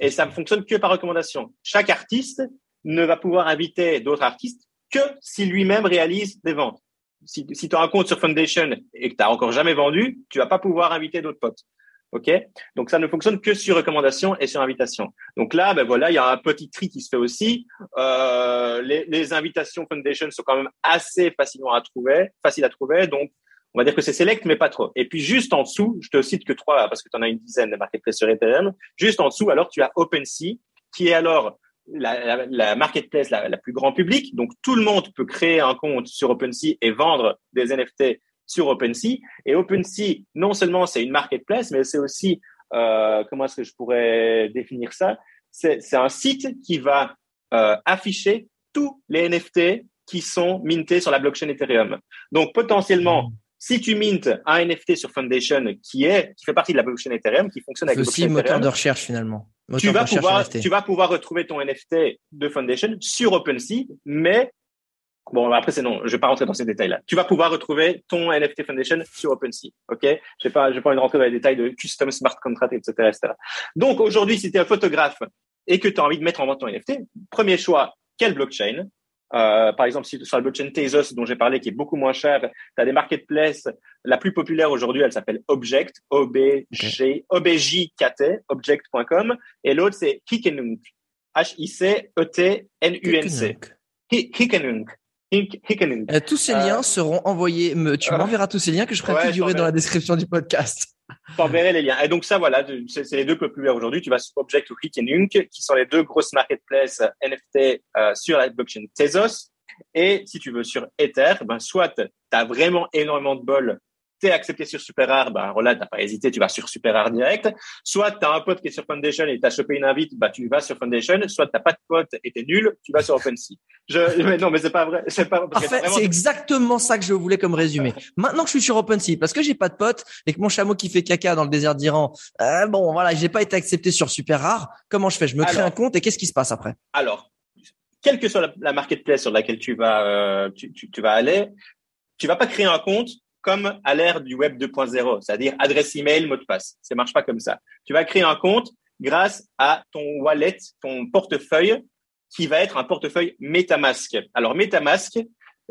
et ça ne fonctionne que par recommandation. Chaque artiste ne va pouvoir inviter d'autres artistes que si lui-même réalise des ventes. Si, si tu as un compte sur Foundation et que tu n'as encore jamais vendu, tu vas pas pouvoir inviter d'autres potes. OK? Donc ça ne fonctionne que sur recommandation et sur invitation. Donc là, ben voilà, il y a un petit tri qui se fait aussi. Euh, les, les, invitations Foundation sont quand même assez facilement à trouver, facile à trouver. Donc on va dire que c'est select, mais pas trop. Et puis juste en dessous, je te cite que trois parce que tu en as une dizaine de marketplaces sur Ethereum. Juste en dessous, alors tu as OpenSea, qui est alors la, la, marketplace la, la, plus grand public. Donc, tout le monde peut créer un compte sur OpenSea et vendre des NFT sur OpenSea. Et OpenSea, non seulement c'est une marketplace, mais c'est aussi, euh, comment est-ce que je pourrais définir ça? C'est un site qui va euh, afficher tous les NFT qui sont mintés sur la blockchain Ethereum. Donc, potentiellement, si tu mintes un NFT sur Foundation qui est qui fait partie de la blockchain Ethereum, qui fonctionne avec aussi moteur de recherche finalement. tu vas pouvoir tu vas pouvoir retrouver ton NFT de Foundation sur OpenSea, mais bon après c'est non, je vais pas rentrer dans ces détails là. Tu vas pouvoir retrouver ton NFT Foundation sur OpenSea, ok? Je vais pas je vais pas rentrer dans les détails de custom smart contract etc. etc. Donc aujourd'hui si tu es un photographe et que tu as envie de mettre en vente ton NFT, premier choix quelle blockchain? Euh, par exemple, si sur la blockchain Tezos dont j'ai parlé, qui est beaucoup moins cher, tu as des marketplaces. La plus populaire aujourd'hui, elle s'appelle Object, O-B-G, O-B-J-K-T, object.com. Et l'autre, c'est Hikenunk, H-I-C-E-T-N-U-N-C. Hikenunk. Euh, tous ces liens euh, seront envoyés. Me, tu m'enverras tous ces liens que je ferai figurer dans la description du podcast. T'enverrai les liens. Et donc ça, voilà, c'est les deux populaires aujourd'hui. Tu vas sur Object ou Nunk, qui sont les deux grosses marketplaces NFT euh, sur la blockchain Tezos. Et si tu veux sur Ether, ben soit tu as vraiment énormément de bol t'es accepté sur SuperRare, bah là t'as pas hésité, tu vas sur SuperRare direct. Soit t'as un pote qui est sur Foundation et t'as chopé une invite, bah tu vas sur Foundation. Soit t'as pas de pote et t'es nul, tu vas sur OpenSea. Je, mais non, mais c'est pas vrai, c'est pas. En fait, c'est exactement ça que je voulais comme résumé. Maintenant que je suis sur OpenSea, parce que j'ai pas de pote et que mon chameau qui fait caca dans le désert d'Iran, euh, bon voilà, j'ai pas été accepté sur SuperRare. Comment je fais? Je me crée un compte et qu'est-ce qui se passe après? Alors, quelle que soit la, marketplace sur laquelle tu vas, euh, tu, tu, tu vas aller, tu vas pas créer un compte comme à l'ère du web 2.0, c'est-à-dire adresse email, mot de passe. Ça marche pas comme ça. Tu vas créer un compte grâce à ton wallet, ton portefeuille, qui va être un portefeuille MetaMask. Alors MetaMask,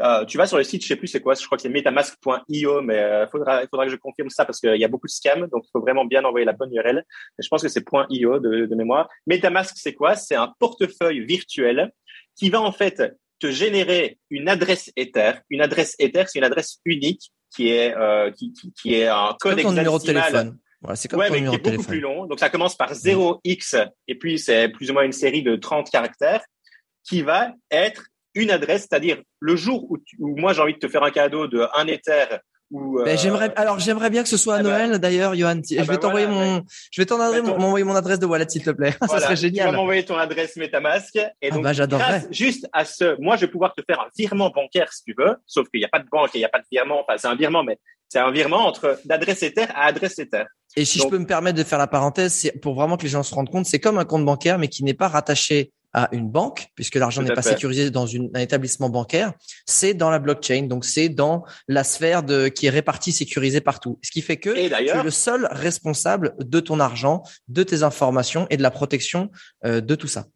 euh, tu vas sur le site, je sais plus c'est quoi, je crois que c'est metamask.io, mais euh, faudra, faudra que je confirme ça parce qu'il y a beaucoup de scams, donc il faut vraiment bien envoyer la bonne URL. je pense que c'est .io de, de mémoire. MetaMask, c'est quoi? C'est un portefeuille virtuel qui va en fait te générer une adresse Ether. Une adresse Ether, c'est une adresse unique qui est euh, qui, qui, qui, est un code comme numéro de téléphone. C'est comme ouais, mais qui est beaucoup plus long. Donc ça commence par 0x et puis c'est plus ou moins une série de 30 caractères qui va être une adresse, c'est-à-dire le jour où, où moi j'ai envie de te faire un cadeau de un Ether ou, ben, j'aimerais alors j'aimerais bien que ce soit à ah bah Noël d'ailleurs Johan. Je, ah vais bah t'envoyer mon je vais t'envoyer mon, m'envoyer mon adresse de wallet s'il te plaît. Ça serait génial tu vas m'envoyer ton adresse MetaMask et ah donc bah, grâce juste à ce moi je vais pouvoir te faire un virement bancaire si tu veux sauf qu'il n'y a pas de banque et il n'y a pas de virement. Enfin c'est un virement mais C'est un virement entre d'adresse Ether à adresse Ether. Et si je peux me permettre de faire la parenthèse, c'est pour vraiment que les gens se rendent compte, c'est comme un compte bancaire, mais qui n'est pas rattaché à une banque, puisque l'argent n'est pas sécurisé dans une, un établissement bancaire, c'est dans la blockchain, donc c'est dans la sphère de qui est répartie, sécurisée partout. Ce qui fait que tu es le seul responsable de ton argent, de tes informations et de la protection euh, de tout ça.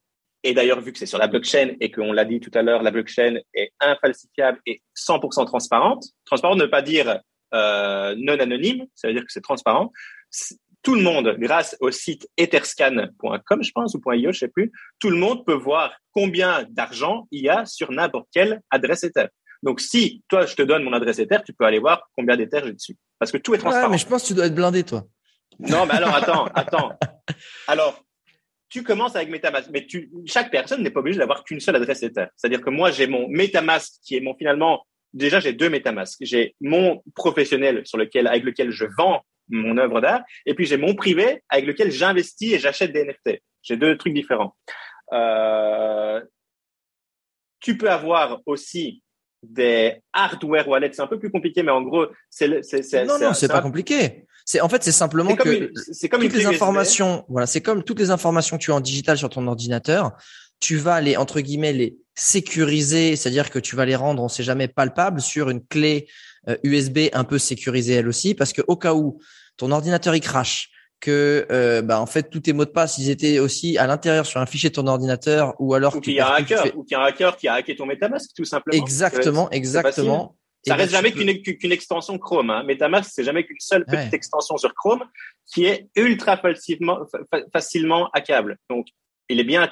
Et d'ailleurs, vu que c'est sur la blockchain et qu'on l'a dit tout à l'heure, la blockchain est infalsifiable et 100% transparente. Transparente ne veut pas dire euh, non anonyme, ça veut dire que c'est transparent tout le monde, grâce au site etherscan.com, je pense, ou .io, je sais plus, tout le monde peut voir combien d'argent il y a sur n'importe quelle adresse Ether. Donc, si toi, je te donne mon adresse Ether, tu peux aller voir combien d'Ether j'ai dessus. Parce que tout est transparent. Ouais, mais je pense que tu dois être blindé, toi. Non, mais alors, attends, attends. Alors, tu commences avec MetaMask, mais tu, chaque personne n'est pas obligée d'avoir qu'une seule adresse Ether. C'est-à-dire que moi, j'ai mon MetaMask qui est mon finalement, déjà, j'ai deux MetaMask. J'ai mon professionnel sur lequel, avec lequel je vends mon œuvre d'art, et puis j'ai mon privé avec lequel j'investis et j'achète des NFT. J'ai deux trucs différents. Euh, tu peux avoir aussi des hardware wallets. C'est un peu plus compliqué, mais en gros, c'est c'est non non, c'est pas compliqué. C'est en fait c'est simplement que c'est comme toutes les informations. Voilà, c'est comme toutes les informations que tu as en digital sur ton ordinateur. Tu vas les entre guillemets les sécuriser, c'est-à-dire que tu vas les rendre, on sait jamais palpables sur une clé USB euh, un peu sécurisée elle aussi, parce que au cas où ton ordinateur il crache, que euh, bah en fait tous tes mots de passe ils étaient aussi à l'intérieur sur un fichier de ton ordinateur ou alors qu'il y a un hacker ou qu'il y a un hacker qui a hacké ton MetaMask tout simplement. Exactement, exactement. Ça reste jamais qu'une extension Chrome. Hein. MetaMask, c'est jamais qu'une seule petite extension sur Chrome qui est ultra facilement, facilement hackable. Donc, il est bien,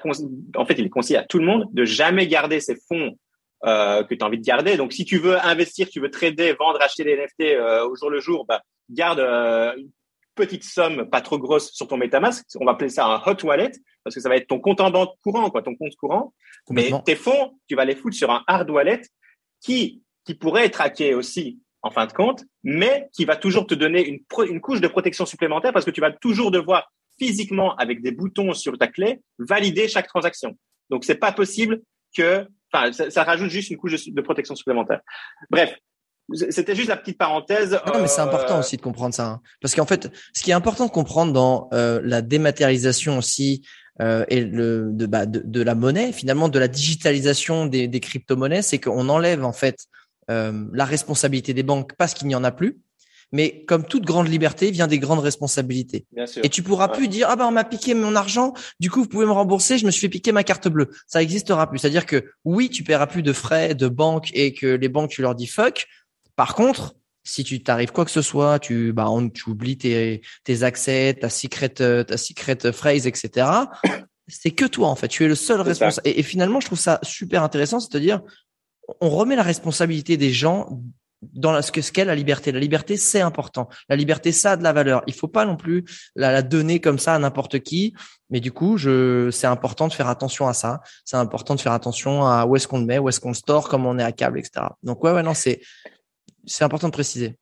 en fait, il est conseillé à tout le monde de jamais garder ses fonds euh, que tu as envie de garder. Donc, si tu veux investir, tu veux trader, vendre, acheter des NFT euh, au jour le jour, bah, garde euh, une petite somme pas trop grosse sur ton MetaMask. On va appeler ça un hot wallet parce que ça va être ton compte en banque courant, quoi, ton compte courant. Mais tes fonds, tu vas les foutre sur un hard wallet qui qui pourrait être hacké aussi en fin de compte, mais qui va toujours te donner une, une couche de protection supplémentaire parce que tu vas toujours devoir physiquement avec des boutons sur ta clé valider chaque transaction. Donc c'est pas possible que Enfin, ça, rajoute juste une couche de, protection supplémentaire. Bref, c'était juste la petite parenthèse. Non, mais c'est important euh, aussi de comprendre ça, hein. parce qu'en fait, ce qui est important de comprendre dans euh, la dématérialisation aussi euh, et le de, bah, de, de la monnaie, finalement, de la digitalisation des, des crypto-monnaies, c'est qu'on enlève en fait euh, la responsabilité des banques parce qu'il n'y en a plus. Mais comme toute grande liberté vient des grandes responsabilités. Bien sûr. Et tu pourras plus dire ah ben on m'a piqué mon argent, du coup vous pouvez me rembourser, je me suis fait piquer ma carte bleue. Ça existera plus. C'est-à-dire que oui, tu paieras plus de frais de banque et que les banques tu leur dis fuck. Par contre, si tu t'arrives quoi que ce soit, tu bah on, tu oublies tes tes accès, ta secret ta secret phrase, etc. C'est que toi en fait. Tu es le seul responsable. Et, et, finalement, je trouve ça super intéressant, c'est-à-dire on remet la responsabilité des gens dans ce que ce qu'est la liberté. La liberté, c'est important. La liberté, ça a de la valeur. Il faut pas non plus la, donner comme ça à n'importe qui. Mais du coup, c'est important de faire attention à ça. C'est important de faire attention à où est-ce qu'on le met, où est-ce qu'on le store, comment on est à câble, etc. Donc ouais, non, c'est, c'est important de préciser.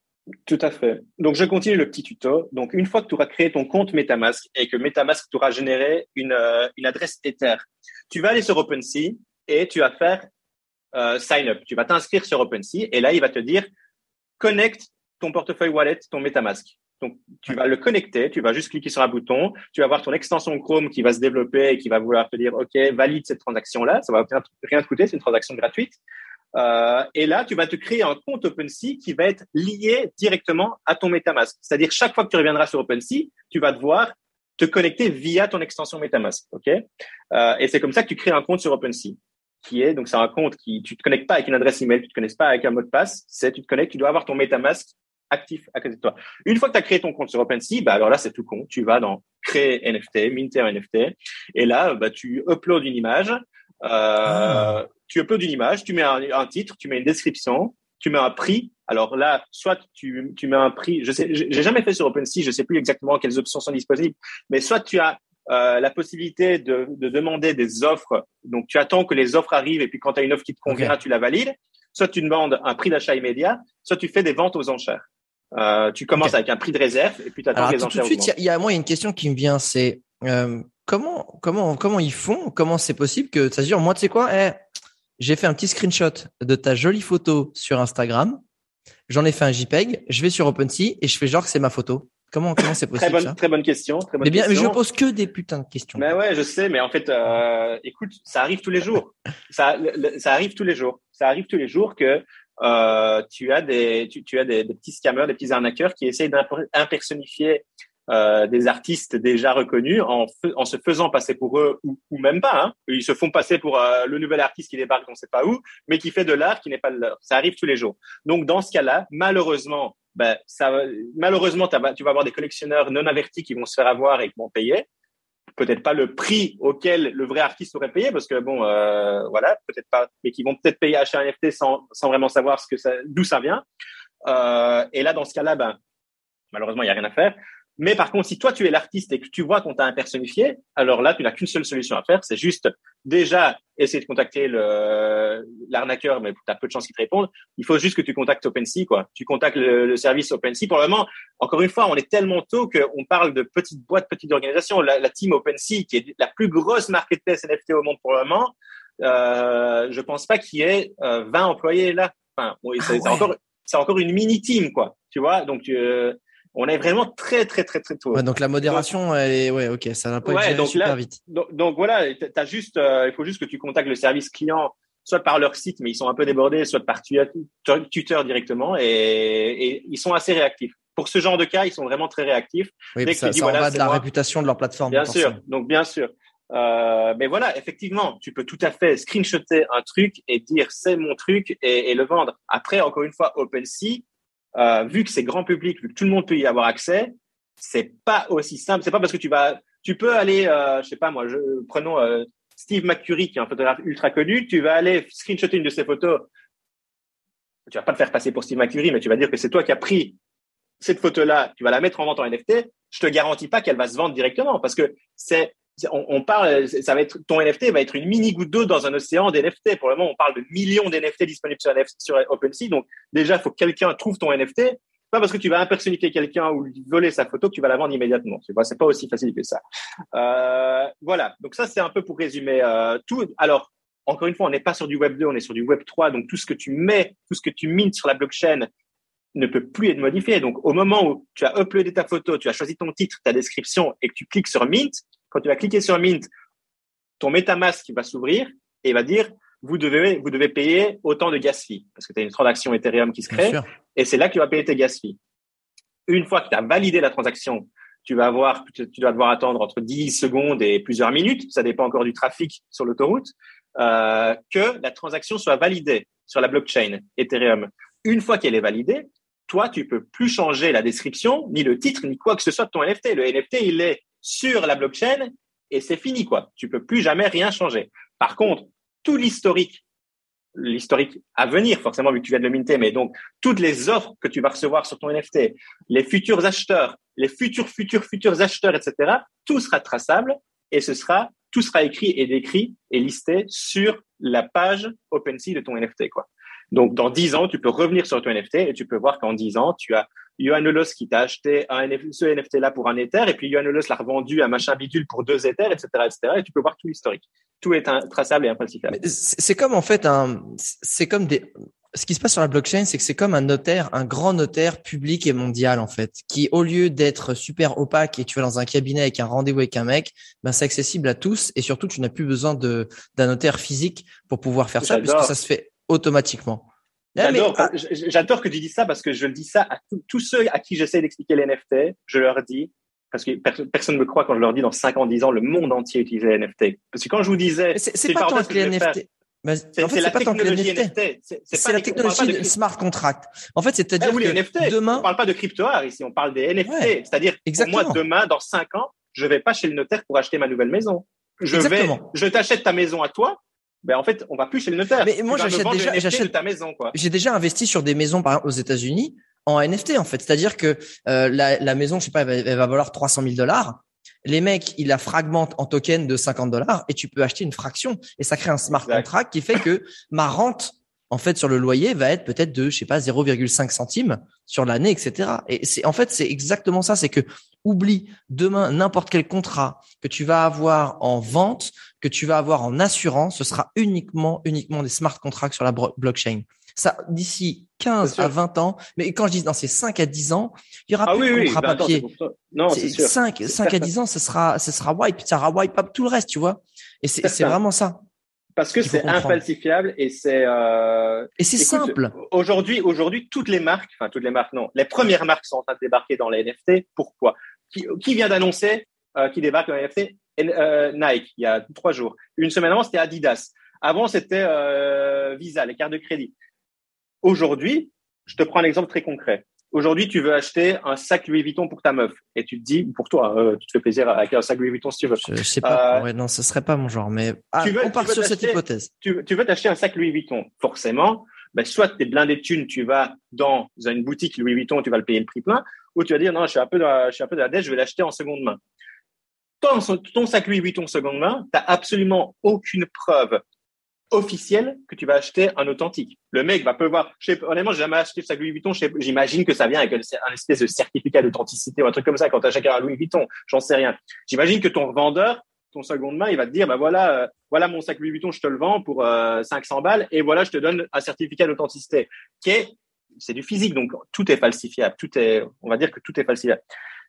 Tout à fait. Donc, je continue le petit tuto. Donc, une fois que tu auras créé ton compte MetaMask et que MetaMask t'aura généré une, euh, une adresse Ether, tu vas aller sur OpenSea et tu vas faire euh, sign up. Tu vas t'inscrire sur OpenSea et là, il va te dire connecte ton portefeuille wallet, ton MetaMask. Donc, tu vas le connecter, tu vas juste cliquer sur un bouton, tu vas voir ton extension Chrome qui va se développer et qui va vouloir te dire, OK, valide cette transaction-là. Ça va rien te coûter, c'est une transaction gratuite. Euh, et là, tu vas te créer un compte OpenSea qui va être lié directement à ton MetaMask. C'est-à-dire, chaque fois que tu reviendras sur OpenSea, tu vas devoir te connecter via ton extension MetaMask. OK? Euh, Et c'est comme ça que tu crées un compte sur OpenSea qui est donc c'est un compte qui tu te connectes pas avec une adresse email, tu te connectes pas avec un mot de passe, c'est tu te connectes, tu dois avoir ton MetaMask actif à côté de toi. Une fois que tu as créé ton compte sur OpenSea, bah alors là c'est tout con, tu vas dans créer NFT, minter NFT et là bah tu uploads une image, euh, ah. tu uploads une image, tu mets un, titre, tu mets une description, tu mets un prix. Alors là, soit tu, tu mets un prix, je sais, j'ai jamais fait sur OpenSea, je sais plus exactement quelles options sont disponibles, mais soit tu as euh, la possibilité de, de, demander des offres. Donc, tu attends que les offres arrivent et puis quand tu as une offre qui te convient, tu la valides. Soit tu demandes un prix d'achat immédiat, soit tu fais des ventes aux enchères. Euh, tu commences avec un prix de réserve et puis tu attends les enchères. Tout de suite, il y, a moi une question qui me vient, c'est euh, comment comment comment ils font? Comment c'est possible que ça se dire moi tu sais quoi? Eh, J'ai fait un petit screenshot de ta jolie photo sur Instagram. J'en ai fait un JPEG, je vais sur OpenSea et je fais genre que c'est ma photo. Comment comment c'est possible Très bonne, ça très bonne question. Très bonne Mais bien, mais je question. pose que des putains de questions. Mais ouais, je sais, mais en fait, euh, écoute, ça arrive tous les jours. ça, le- ça arrive tous les jours. Ça arrive tous les jours que euh, tu as des, tu, tu as des, des petits scammers, des petits arnaqueurs qui essayent d'impersonnifier euh, des artistes déjà reconnus en, en se faisant passer pour eux ou, même pas. Hein. Ils se font passer pour euh, le nouvel artiste qui débarque, on ne sait pas où, mais qui fait de l'art qui n'est pas le leur. Ça arrive tous les jours. Donc dans ce cas-là, malheureusement, ben, ça, malheureusement, tu vas avoir des collectionneurs non avertis qui vont se faire avoir et qui vont payer peut-être pas le prix auquel le vrai artiste aurait payé parce que bon euh, voilà peut-être pas mais qui vont peut-être payer acheter un NFT sans sans vraiment savoir d'où ça vient et là dans ce cas-là ben malheureusement il y a rien à faire mais par contre si toi tu es l'artiste et que tu vois qu'on t'a impersonnifié alors là tu n'as qu'une seule solution à faire c'est juste déjà essayer de contacter l'arnaqueur mais tu as peu de chances qu'il te réponde il faut juste que tu contactes OpenSea quoi tu contactes le, le service OpenSea pour le moment encore une fois, on est tellement tôt qu'on parle de petites boîtes, petites organisations. La, la team OpenSea, qui est la plus grosse marketplace NFT au monde pour le moment, euh, je pense pas qu'il y ait euh, 20 employés là. Enfin, bon, Ah c'est ouais. encore, encore une mini team, quoi. Tu vois, donc euh, on est vraiment très, très, très, très tôt. Ouais, donc la modération, elle est, ouais, ok, ça va pas Ouais, donc super là- vite. Donc, donc voilà, juste, euh, il faut juste que tu contactes le service client, soit par leur site, mais ils sont un peu débordés, soit par tu- tu- tuteur directement, et, et ils sont assez réactifs. Pour ce genre de cas, ils sont vraiment très réactifs. Oui, dès que ça, tu dis, ça en voilà, va de la moi. réputation de leur plateforme. Bien sûr, donc bien sûr. Euh, mais voilà, effectivement, tu peux tout à fait screenshotter un truc et dire c'est mon truc et, et le vendre. Après, encore une fois, OpenSea, euh, vu que c'est grand public, vu que tout le monde peut y avoir accès, c'est pas aussi simple. C'est pas parce que tu vas, tu peux aller, euh, je sais pas moi, je, prenons euh, Steve McCurry qui est un photographe ultra connu, tu vas aller screenshotter une de ses photos. Tu vas pas te faire passer pour Steve McCurry, mais tu vas dire que c'est toi qui as pris cette photo-là, tu vas la mettre en vente en NFT. Je te garantis pas qu'elle va se vendre directement parce que c'est c'est- on, parle, ça va être ton NFT va être une mini goutte d'eau dans un océan d'NFT. Pour le moment, on parle de millions d'NFT disponibles sur, OpenSea. Donc déjà, il faut que quelqu'un trouve ton NFT. Pas parce que tu vas impersonnifier quelqu'un ou lui voler sa photo que tu vas la vendre immédiatement. C'est pas, c'est pas aussi facile que ça. Euh, voilà. Donc ça, c'est un peu pour résumer euh, tout. Alors encore une fois, on n'est pas sur du Web 2, on est sur du Web 3. Donc tout ce que tu mets, tout ce que tu mintes sur la blockchain ne peut plus être modifié. Donc au moment où tu as uploadé ta photo, tu as choisi ton titre, ta description et que tu cliques sur Mint, quand tu vas cliquer sur Mint, ton MetaMask va s'ouvrir et va dire vous devez vous devez payer autant de gas fee parce que tu as une transaction Ethereum qui se crée et c'est là que tu vas payer tes gas fees. Une fois que tu as validé la transaction, tu vas avoir tu tu vas devoir attendre entre 10 secondes et plusieurs minutes, ça dépend encore du trafic sur l'autoroute, euh, que la transaction soit validée sur la blockchain Ethereum. Une fois qu'elle est validée, toi, tu peux plus changer la description, ni le titre, ni quoi que ce soit de ton NFT. Le NFT, il est sur la blockchain et c'est fini, quoi. Tu peux plus jamais rien changer. Par contre, tout l'historique, l'historique à venir, forcément, vu que tu viens de le minter, mais donc, toutes les offres que tu vas recevoir sur ton NFT, les futurs acheteurs, les futurs, futurs, futurs acheteurs, etc., tout sera traçable et ce sera, tout sera écrit et décrit et listé sur la page OpenSea de ton NFT, quoi. Donc, dans 10 ans, tu peux revenir sur ton NFT et tu peux voir qu'en 10 ans, tu as Yohann Ulos qui t'a acheté un NFT, ce NFT-là pour un Ether et puis Yohann Ulos l'a revendu à machin bidule pour deux Ethers, etc., etc. Et tu peux voir tout l'historique. Tout est un, traçable et. Mais C'est comme en fait un, c'est comme des. Ce qui se passe sur la blockchain, c'est que c'est comme un notaire, un grand notaire public et mondial en fait, qui au lieu d'être super opaque et tu vas dans un cabinet avec un rendez-vous avec un mec, ben c'est accessible à tous et surtout tu n'as plus besoin de d'un notaire physique pour pouvoir faire ça puisque ça se fait automatiquement. J'adore, que tu dis ça parce que je le dis ça à tous- ceux à qui j'essaie d'expliquer les NFT. Je leur dis, parce que per- personne ne me croit quand je leur dis dans 5 ans, 10 ans, le monde entier utilise les NFT. Parce que quand je vous disais, c'est pas tant que que les. NFT. C'est en fait, c'est la pas tant que les technologie NFT. NFT. C'est la technologie de smart contract. En fait, c'est-à-dire que NFT. demain, On parle pas de crypto art ici, on parle des NFT. Ouais, C'est-à-dire, exactement. moi, demain, dans 5 ans, je vais pas chez le notaire pour acheter ma nouvelle maison. Je Exactement. vais, je t'achète ta maison à toi. Ben, en fait, on va plus chez le notaire. Mais moi, j'achète déjà- j'achète- ta maison, quoi. j'ai déjà investi sur des maisons par exemple aux États-Unis en NFT en fait, c'est-à-dire que euh, la, la maison, je sais pas, elle va, elle va valoir 300 000 dollars. Les mecs, ils la fragmentent en token de 50 dollars et tu peux acheter une fraction et ça crée un smart Exact. contract qui fait que ma rente en fait sur le loyer va être peut-être de je sais pas 0,5 centimes sur l'année, etc. Et c'est en fait c'est exactement ça, c'est que oublie demain n'importe quel contrat que tu vas avoir en vente, que tu vas avoir en assurance, ce sera uniquement uniquement des smart contracts sur la blockchain. Ça, d'ici 15 à 20 ans, mais quand je dis dans ces 5 à 10 ans, il y aura ah plus oui, de contrat bah, papier. non, c'est sûr. 5, 5 à 10 ans, ce sera, ce sera wipe, ça sera wipe up tout le reste, tu vois. Et c'est, vraiment ça. Parce que c'est infalsifiable et c'est euh... et c'est simple. Aujourd'hui, aujourd'hui, toutes les marques, enfin toutes les marques, non, les premières marques sont en train de débarquer dans les NFT. Pourquoi? Qui, qui, vient d'annoncer euh, qui débarque dans les NFT Nike il y a trois jours. Une semaine avant, c'était Adidas. Avant, c'était euh, Visa, les cartes de crédit. Aujourd'hui, je te prends un exemple très concret. Aujourd'hui, tu veux acheter un sac Louis Vuitton pour ta meuf et tu te dis, pour toi, euh, tu te fais plaisir avec un sac Louis Vuitton si tu veux. Je, sais pas. Euh, ouais, non, ce serait pas mon genre, mais ah, tu veux, on part sur cette hypothèse. Tu, tu veux t'acheter un sac Louis Vuitton, forcément. Ben, soit tu es blindé de thunes, tu vas dans une boutique Louis Vuitton, tu vas le payer le prix plein, ou tu vas dire non, je suis un peu de la, je suis un peu de la dette, je vais l'acheter en seconde main. Ton, sac Louis Vuitton seconde main, tu absolument aucune preuve officiel que tu vas acheter un authentique. Le mec va pouvoir, voir, je sais, honnêtement, j'ai jamais acheté ça Louis Vuitton, j'imagine que ça vient avec un espèce de certificat d'authenticité ou un truc comme ça quand tu achètes un Louis Vuitton, j'en sais rien. J'imagine que ton vendeur, ton seconde main, il va te dire, bah voilà, euh, voilà mon sac Louis Vuitton, je te le vends pour 500 euh, balles et voilà, je te donne un certificat d'authenticité est, c'est du physique, donc tout est falsifiable, tout est, on va dire que tout est falsifiable.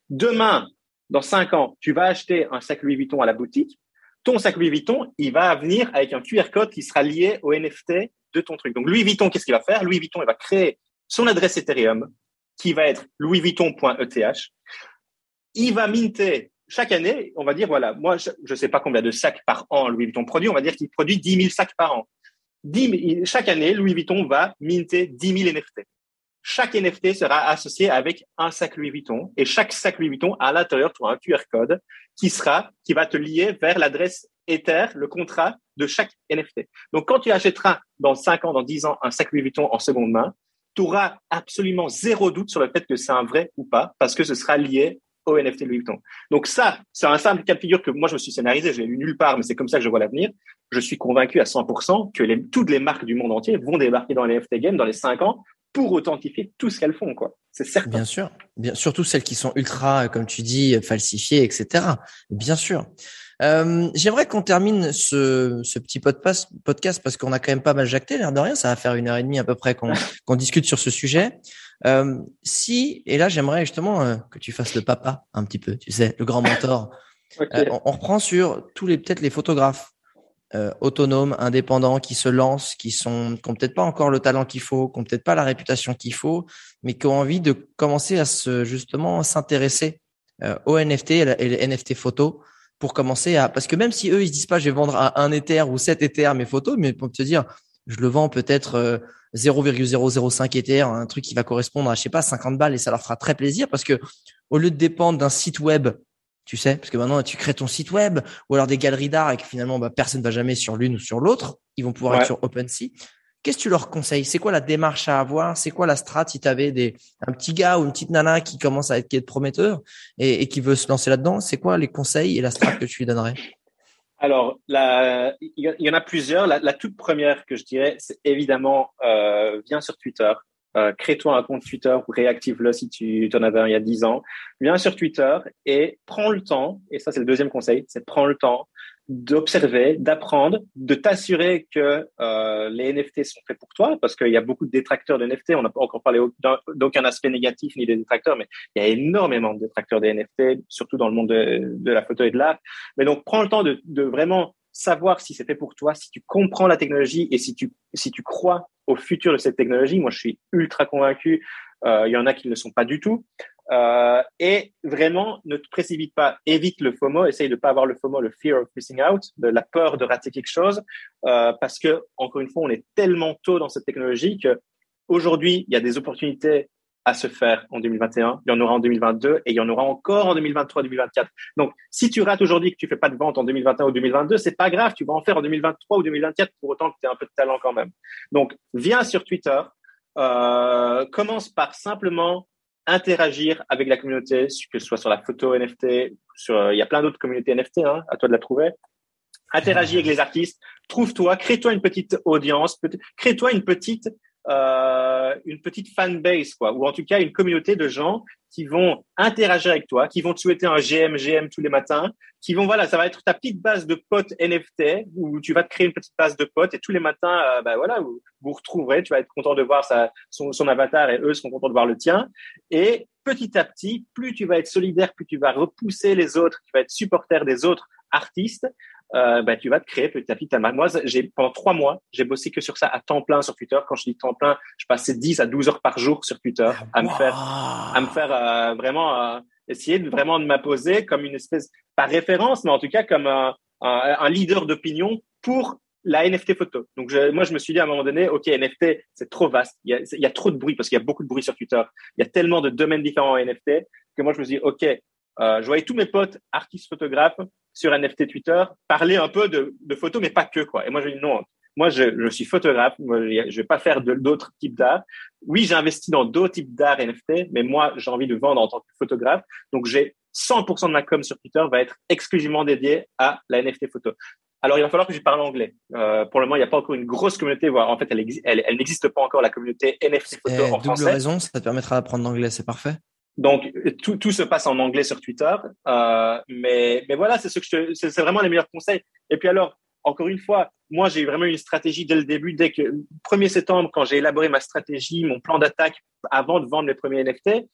Demain, dans cinq ans, tu vas acheter un sac Louis Vuitton à la boutique, ton sac Louis Vuitton, il va venir avec un QR code qui sera lié au NFT de ton truc. Donc Louis Vuitton, qu'est-ce qu'il va faire? Louis Vuitton, il va créer son adresse Ethereum qui va être louisvuitton.eth. Il va minter chaque année, on va dire, voilà, moi, je ne sais pas combien de sacs par an Louis Vuitton produit, on va dire qu'il produit 10 000 sacs par an. 10 chaque année, Louis Vuitton va minter 10 000 NFT chaque NFT sera associé avec un sac Louis Vuitton et chaque sac Louis Vuitton à l'intérieur tu un QR code qui sera qui va te lier vers l'adresse Ether, le contrat de chaque NFT. Donc quand tu achèteras dans 5 ans, dans 10 ans un sac Louis Vuitton en seconde main, tu auras absolument zéro doute sur le fait que c'est un vrai ou pas parce que ce sera lié au NFT Louis Vuitton. Donc ça, c'est un simple cas de figure que moi je me suis scénarisé, je l'ai lu nulle part, mais c'est comme ça que je vois l'avenir. Je suis convaincu à 100% que toutes les marques du monde entier vont débarquer dans les NFT games dans les 5 ans pour authentifier tout ce qu'elles font, quoi. C'est certain. Bien sûr. Bien, surtout celles qui sont ultra, comme tu dis, falsifiées, etc. Bien sûr. Euh, J'aimerais qu'on termine ce, ce petit podcast, podcast parce qu'on a quand même pas mal jacté, l'air de rien. Ça va faire une heure et demie à peu près qu'on discute sur ce sujet. Euh, si, et là, j'aimerais justement euh, que tu fasses le papa un petit peu, tu sais, le grand mentor. Euh, on, on, reprend sur tous les peut-être les photographes euh, autonomes, indépendants, qui se lancent, qui sont, qui ont peut-être pas encore le talent qu'il faut, qui ont peut-être pas la réputation qu'il faut, mais qui ont envie de commencer à se justement s'intéresser euh, aux NFT et les NFT photos pour commencer à, parce que même si eux ils se disent pas, je vais vendre à un Ether ou 7 Ether mes photos, mais pour te dire, je le vends peut-être euh, 0,005 Ether, un truc qui va correspondre à, je sais pas, 50 balles et ça leur fera très plaisir parce que au lieu de dépendre d'un site web tu sais, parce que maintenant tu crées ton site web ou alors des galeries d'art et que finalement bah, personne ne va jamais sur l'une ou sur l'autre, ils vont pouvoir être sur OpenSea. Qu'est-ce que tu leur conseilles? C'est quoi la démarche à avoir? C'est quoi la strat si tu avais des un petit gars ou une petite nana qui commence à être, qui est prometteur et, qui veut se lancer là-dedans? C'est quoi les conseils et la strat que tu lui donnerais? Alors, il y en a plusieurs. La, toute première que je dirais, c'est évidemment, euh, viens sur Twitter, euh, crée-toi un compte Twitter ou réactive-le si tu en avais un il y a 10 ans. Viens sur Twitter et prends le temps, et ça c'est le deuxième conseil, c'est prends le temps d'observer, d'apprendre, de t'assurer que euh, les NFT sont faits pour toi, parce qu'il y a beaucoup de détracteurs de NFT. On n'a pas encore parlé d'aucun aspect négatif ni des détracteurs, mais il y a énormément de détracteurs des NFT, surtout dans le monde de, la photo et de l'art. Mais donc, prends le temps de, de vraiment savoir si c'est fait pour toi, si tu comprends la technologie et si tu, si tu crois au futur de cette technologie. Moi, je suis ultra convaincu. Euh, il y en a qui ne le sont pas du tout. Euh, et vraiment, ne te précipite pas. Évite le FOMO. Essaye de pas avoir le FOMO, le fear of missing out, de la peur de rater quelque chose, euh, parce que encore une fois, on est tellement tôt dans cette technologie que aujourd'hui, il y a des opportunités à se faire en 2021, il y en aura en 2022 et il y en aura encore en 2023, 2024. Donc, si tu rates aujourd'hui que tu fais pas de vente en 2021 ou 2022, c'est pas grave, tu vas en faire en 2023 ou 2024 pour autant que tu aies un peu de talent quand même. Donc, viens sur Twitter, euh, commence par simplement interagir avec la communauté, que ce soit sur la photo NFT, sur, euh, il y a plein d'autres communautés NFT, hein, à toi de la trouver. Interagis avec les artistes, trouve-toi, crée-toi une petite audience, crée-toi une petite euh, une petite fanbase, quoi, ou en tout cas une communauté de gens qui vont interagir avec toi, qui vont te souhaiter un GM, GM tous les matins, qui vont, voilà, ça va être ta petite base de potes NFT où tu vas te créer une petite base de potes et tous les matins, euh, bah voilà, vous vous retrouverez, tu vas être content de voir sa, son, son avatar et eux seront contents de voir le tien. Et petit à petit, plus tu vas être solidaire, plus tu vas repousser les autres, tu vas être supporter des autres artistes, euh, bah, tu vas te créer petit à petit ta Moi, j'ai pendant trois mois, j'ai bossé que sur ça à temps plein sur Twitter. Quand je dis temps plein, je passais 10 à 12 heures par jour sur Twitter à me faire, à me faire euh, vraiment euh, essayer de vraiment de m'imposer comme une espèce, pas référence, mais en tout cas comme un, un, un leader d'opinion pour la NFT photo. Donc je, moi, je me suis dit à un moment donné, ok, NFT, c'est trop vaste. Il y, a, il y a trop de bruit parce qu'il y a beaucoup de bruit sur Twitter. Il y a tellement de domaines différents en NFT que moi, je me suis dit, ok, euh, je voyais tous mes potes artistes photographes sur NFT Twitter parler un peu de, de photos, mais pas que quoi. Et moi, je dis non. Moi, je, je suis photographe. Moi, je vais pas faire d'autres types d'art. Oui, j'ai investi dans d'autres types d'art NFT, mais moi, j'ai envie de vendre en tant que photographe. Donc, j'ai 100% de ma com sur Twitter va être exclusivement dédiée à la NFT photo. Alors, il va falloir que je parle anglais. Euh, pour le moment, il n'y a pas encore une grosse communauté, voire en fait, elle, elle, elle n'existe pas encore la communauté NFT photo eh, en double raison, ça te permettra d'apprendre l'anglais, c'est parfait. Donc tout, tout se passe en anglais sur Twitter, euh, mais mais voilà, c'est ce que je c'est vraiment les meilleurs conseils. Et puis alors, encore une fois, moi j'ai vraiment une stratégie dès le début, dès que 1er septembre, quand j'ai élaboré ma stratégie, mon plan d'attaque avant de vendre les premiers NFT,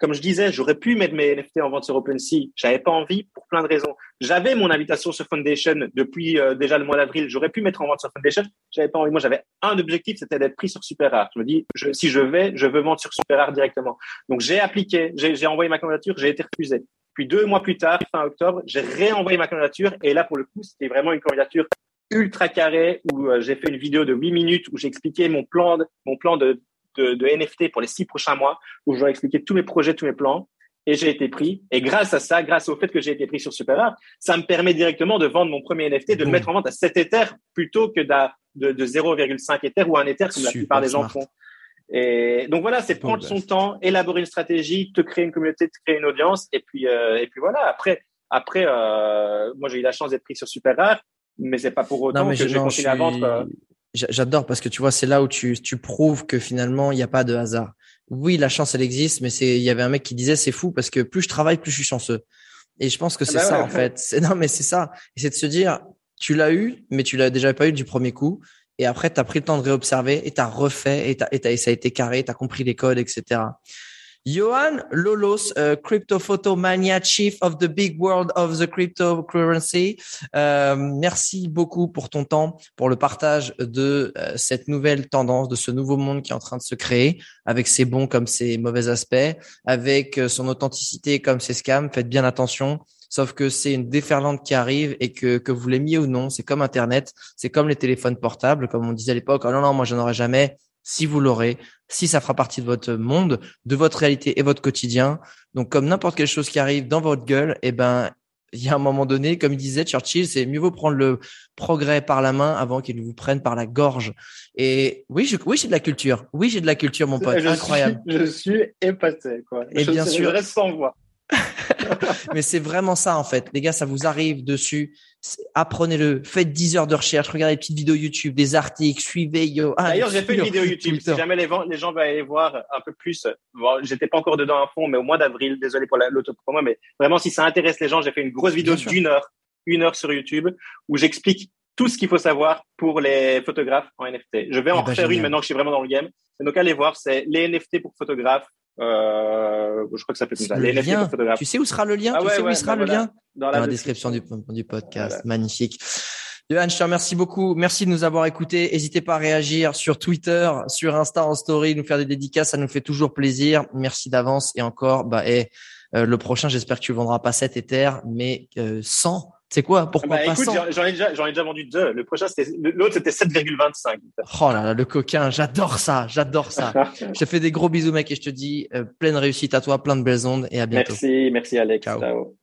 comme je disais, j'aurais pu mettre mes NFT en vente sur OpenSea. J'avais pas envie pour plein de raisons. J'avais mon invitation sur Foundation depuis euh, déjà le mois d'avril. J'aurais pu mettre en vente sur Foundation. J'avais pas envie. Moi, j'avais un objectif, c'était d'être pris sur SuperArt. Je me dis, si je vais, je veux vendre sur SuperArt directement. Donc, j'ai appliqué, j'ai envoyé ma candidature, j'ai été refusé. Puis deux mois plus tard, fin octobre, j'ai réenvoyé ma candidature. Et là, pour le coup, c'était vraiment une candidature ultra carrée où euh, j'ai fait une vidéo de 8 minutes où j'ai expliqué mon plan mon plan de de, de, NFT pour les six prochains mois où je vais expliquer tous mes projets, tous mes plans. Et j'ai été pris. Et grâce à ça, grâce au fait que j'ai été pris sur SuperArt, ça me permet directement de vendre mon premier NFT, de le mettre en vente à 7 Ethers plutôt que de, de 0,5 Ether ou un Ether comme la plupart des gens font. Et donc voilà, c'est prendre son temps, élaborer une stratégie, te créer une communauté, te créer une audience, et puis euh, et puis voilà. Après, après, euh, moi j'ai eu la chance d'être pris sur SuperArt, mais c'est pas pour autant que je vais continuer à vendre. J'adore parce que tu vois, c'est là où tu, tu prouves que finalement, il n'y a pas de hasard. Oui, la chance, elle existe, mais c'est, il y avait un mec qui disait, c'est fou parce que plus je travaille, plus je suis chanceux. Et je pense que c'est ah bah ça, en fait. C'est, non, mais c'est ça. Et c'est de se dire, tu l'as eu, mais tu l'as déjà pas eu du premier coup. Et après, tu as pris le temps de réobserver et tu as refait et, t'as, et, ça a été carré, tu as compris les codes, etc. Johan Lolos, uh, Crypto Photo Mania, Chief of the Big World of the Cryptocurrency. Euh, merci beaucoup pour ton temps, pour le partage de euh, cette nouvelle tendance, de ce nouveau monde qui est en train de se créer, avec ses bons comme ses mauvais aspects, avec euh, son authenticité comme ses scams. Faites bien attention. Sauf que c'est une déferlante qui arrive et que, que vous l'aimiez ou non, c'est comme Internet, c'est comme les téléphones portables, comme on disait à l'époque. Oh non, non, moi, j'en aurais jamais si vous l'aurez, si ça fera partie de votre monde, de votre réalité et votre quotidien. Donc, comme n'importe quelle chose qui arrive dans votre gueule, eh ben, il y a un moment donné, comme il disait Churchill, c'est mieux vaut prendre le progrès par la main avant qu'il vous prenne par la gorge. Et oui, je, oui, j'ai de la culture. Oui, j'ai de la culture, mon pote. Incroyable. je suis épaté, quoi. Et bien sûr. Je reste sans voix. Mais c'est vraiment ça, en fait. Les gars, ça vous arrive dessus. Apprenez-le. Faites 10 heures de recherche. Regardez des petites vidéos YouTube, des articles. Suivez Yo. Ah, D'ailleurs, j'ai fait une vidéo YouTube. Si jamais les, les, gens veulent aller voir un peu plus, bon, j'étais pas encore dedans à fond, mais au mois d'avril, désolé pour l'autopromo, mais vraiment, si ça intéresse les gens, j'ai fait une grosse vidéo d'une heure, une heure sur YouTube où j'explique tout ce qu'il faut savoir pour les photographes en NFT. Je vais en eh ben, refaire une maintenant que je suis vraiment dans le game. Donc, allez voir, c'est les NFT pour photographes euh, je crois que ça peut ça. Les lien. Tu sais où sera le lien? Ah, Tu ouais, sais ouais, où sera bah le voilà. lien? Dans la, description du, du podcast. Voilà. Magnifique. Johan, je te remercie beaucoup. Merci de nous avoir écoutés. N'hésitez pas à réagir sur Twitter, sur Insta en story, nous faire des dédicaces, ça nous fait toujours plaisir. Merci d'avance et encore, bah, et, euh, le prochain, j'espère que tu vendras pas 7 Ethers, mais euh, 100 c'est quoi? Pourquoi bah, pas écoute, J'en ai, déjà, ai déjà vendu deux. Le prochain, c'était l'autre, c'était 7,25. Oh là là, le coquin, j'adore ça, j'adore ça. je te fais des gros bisous, mec, et je te dis euh, pleine réussite à toi, plein de belles ondes, et à bientôt. Merci, merci Alex. Ciao. Ciao.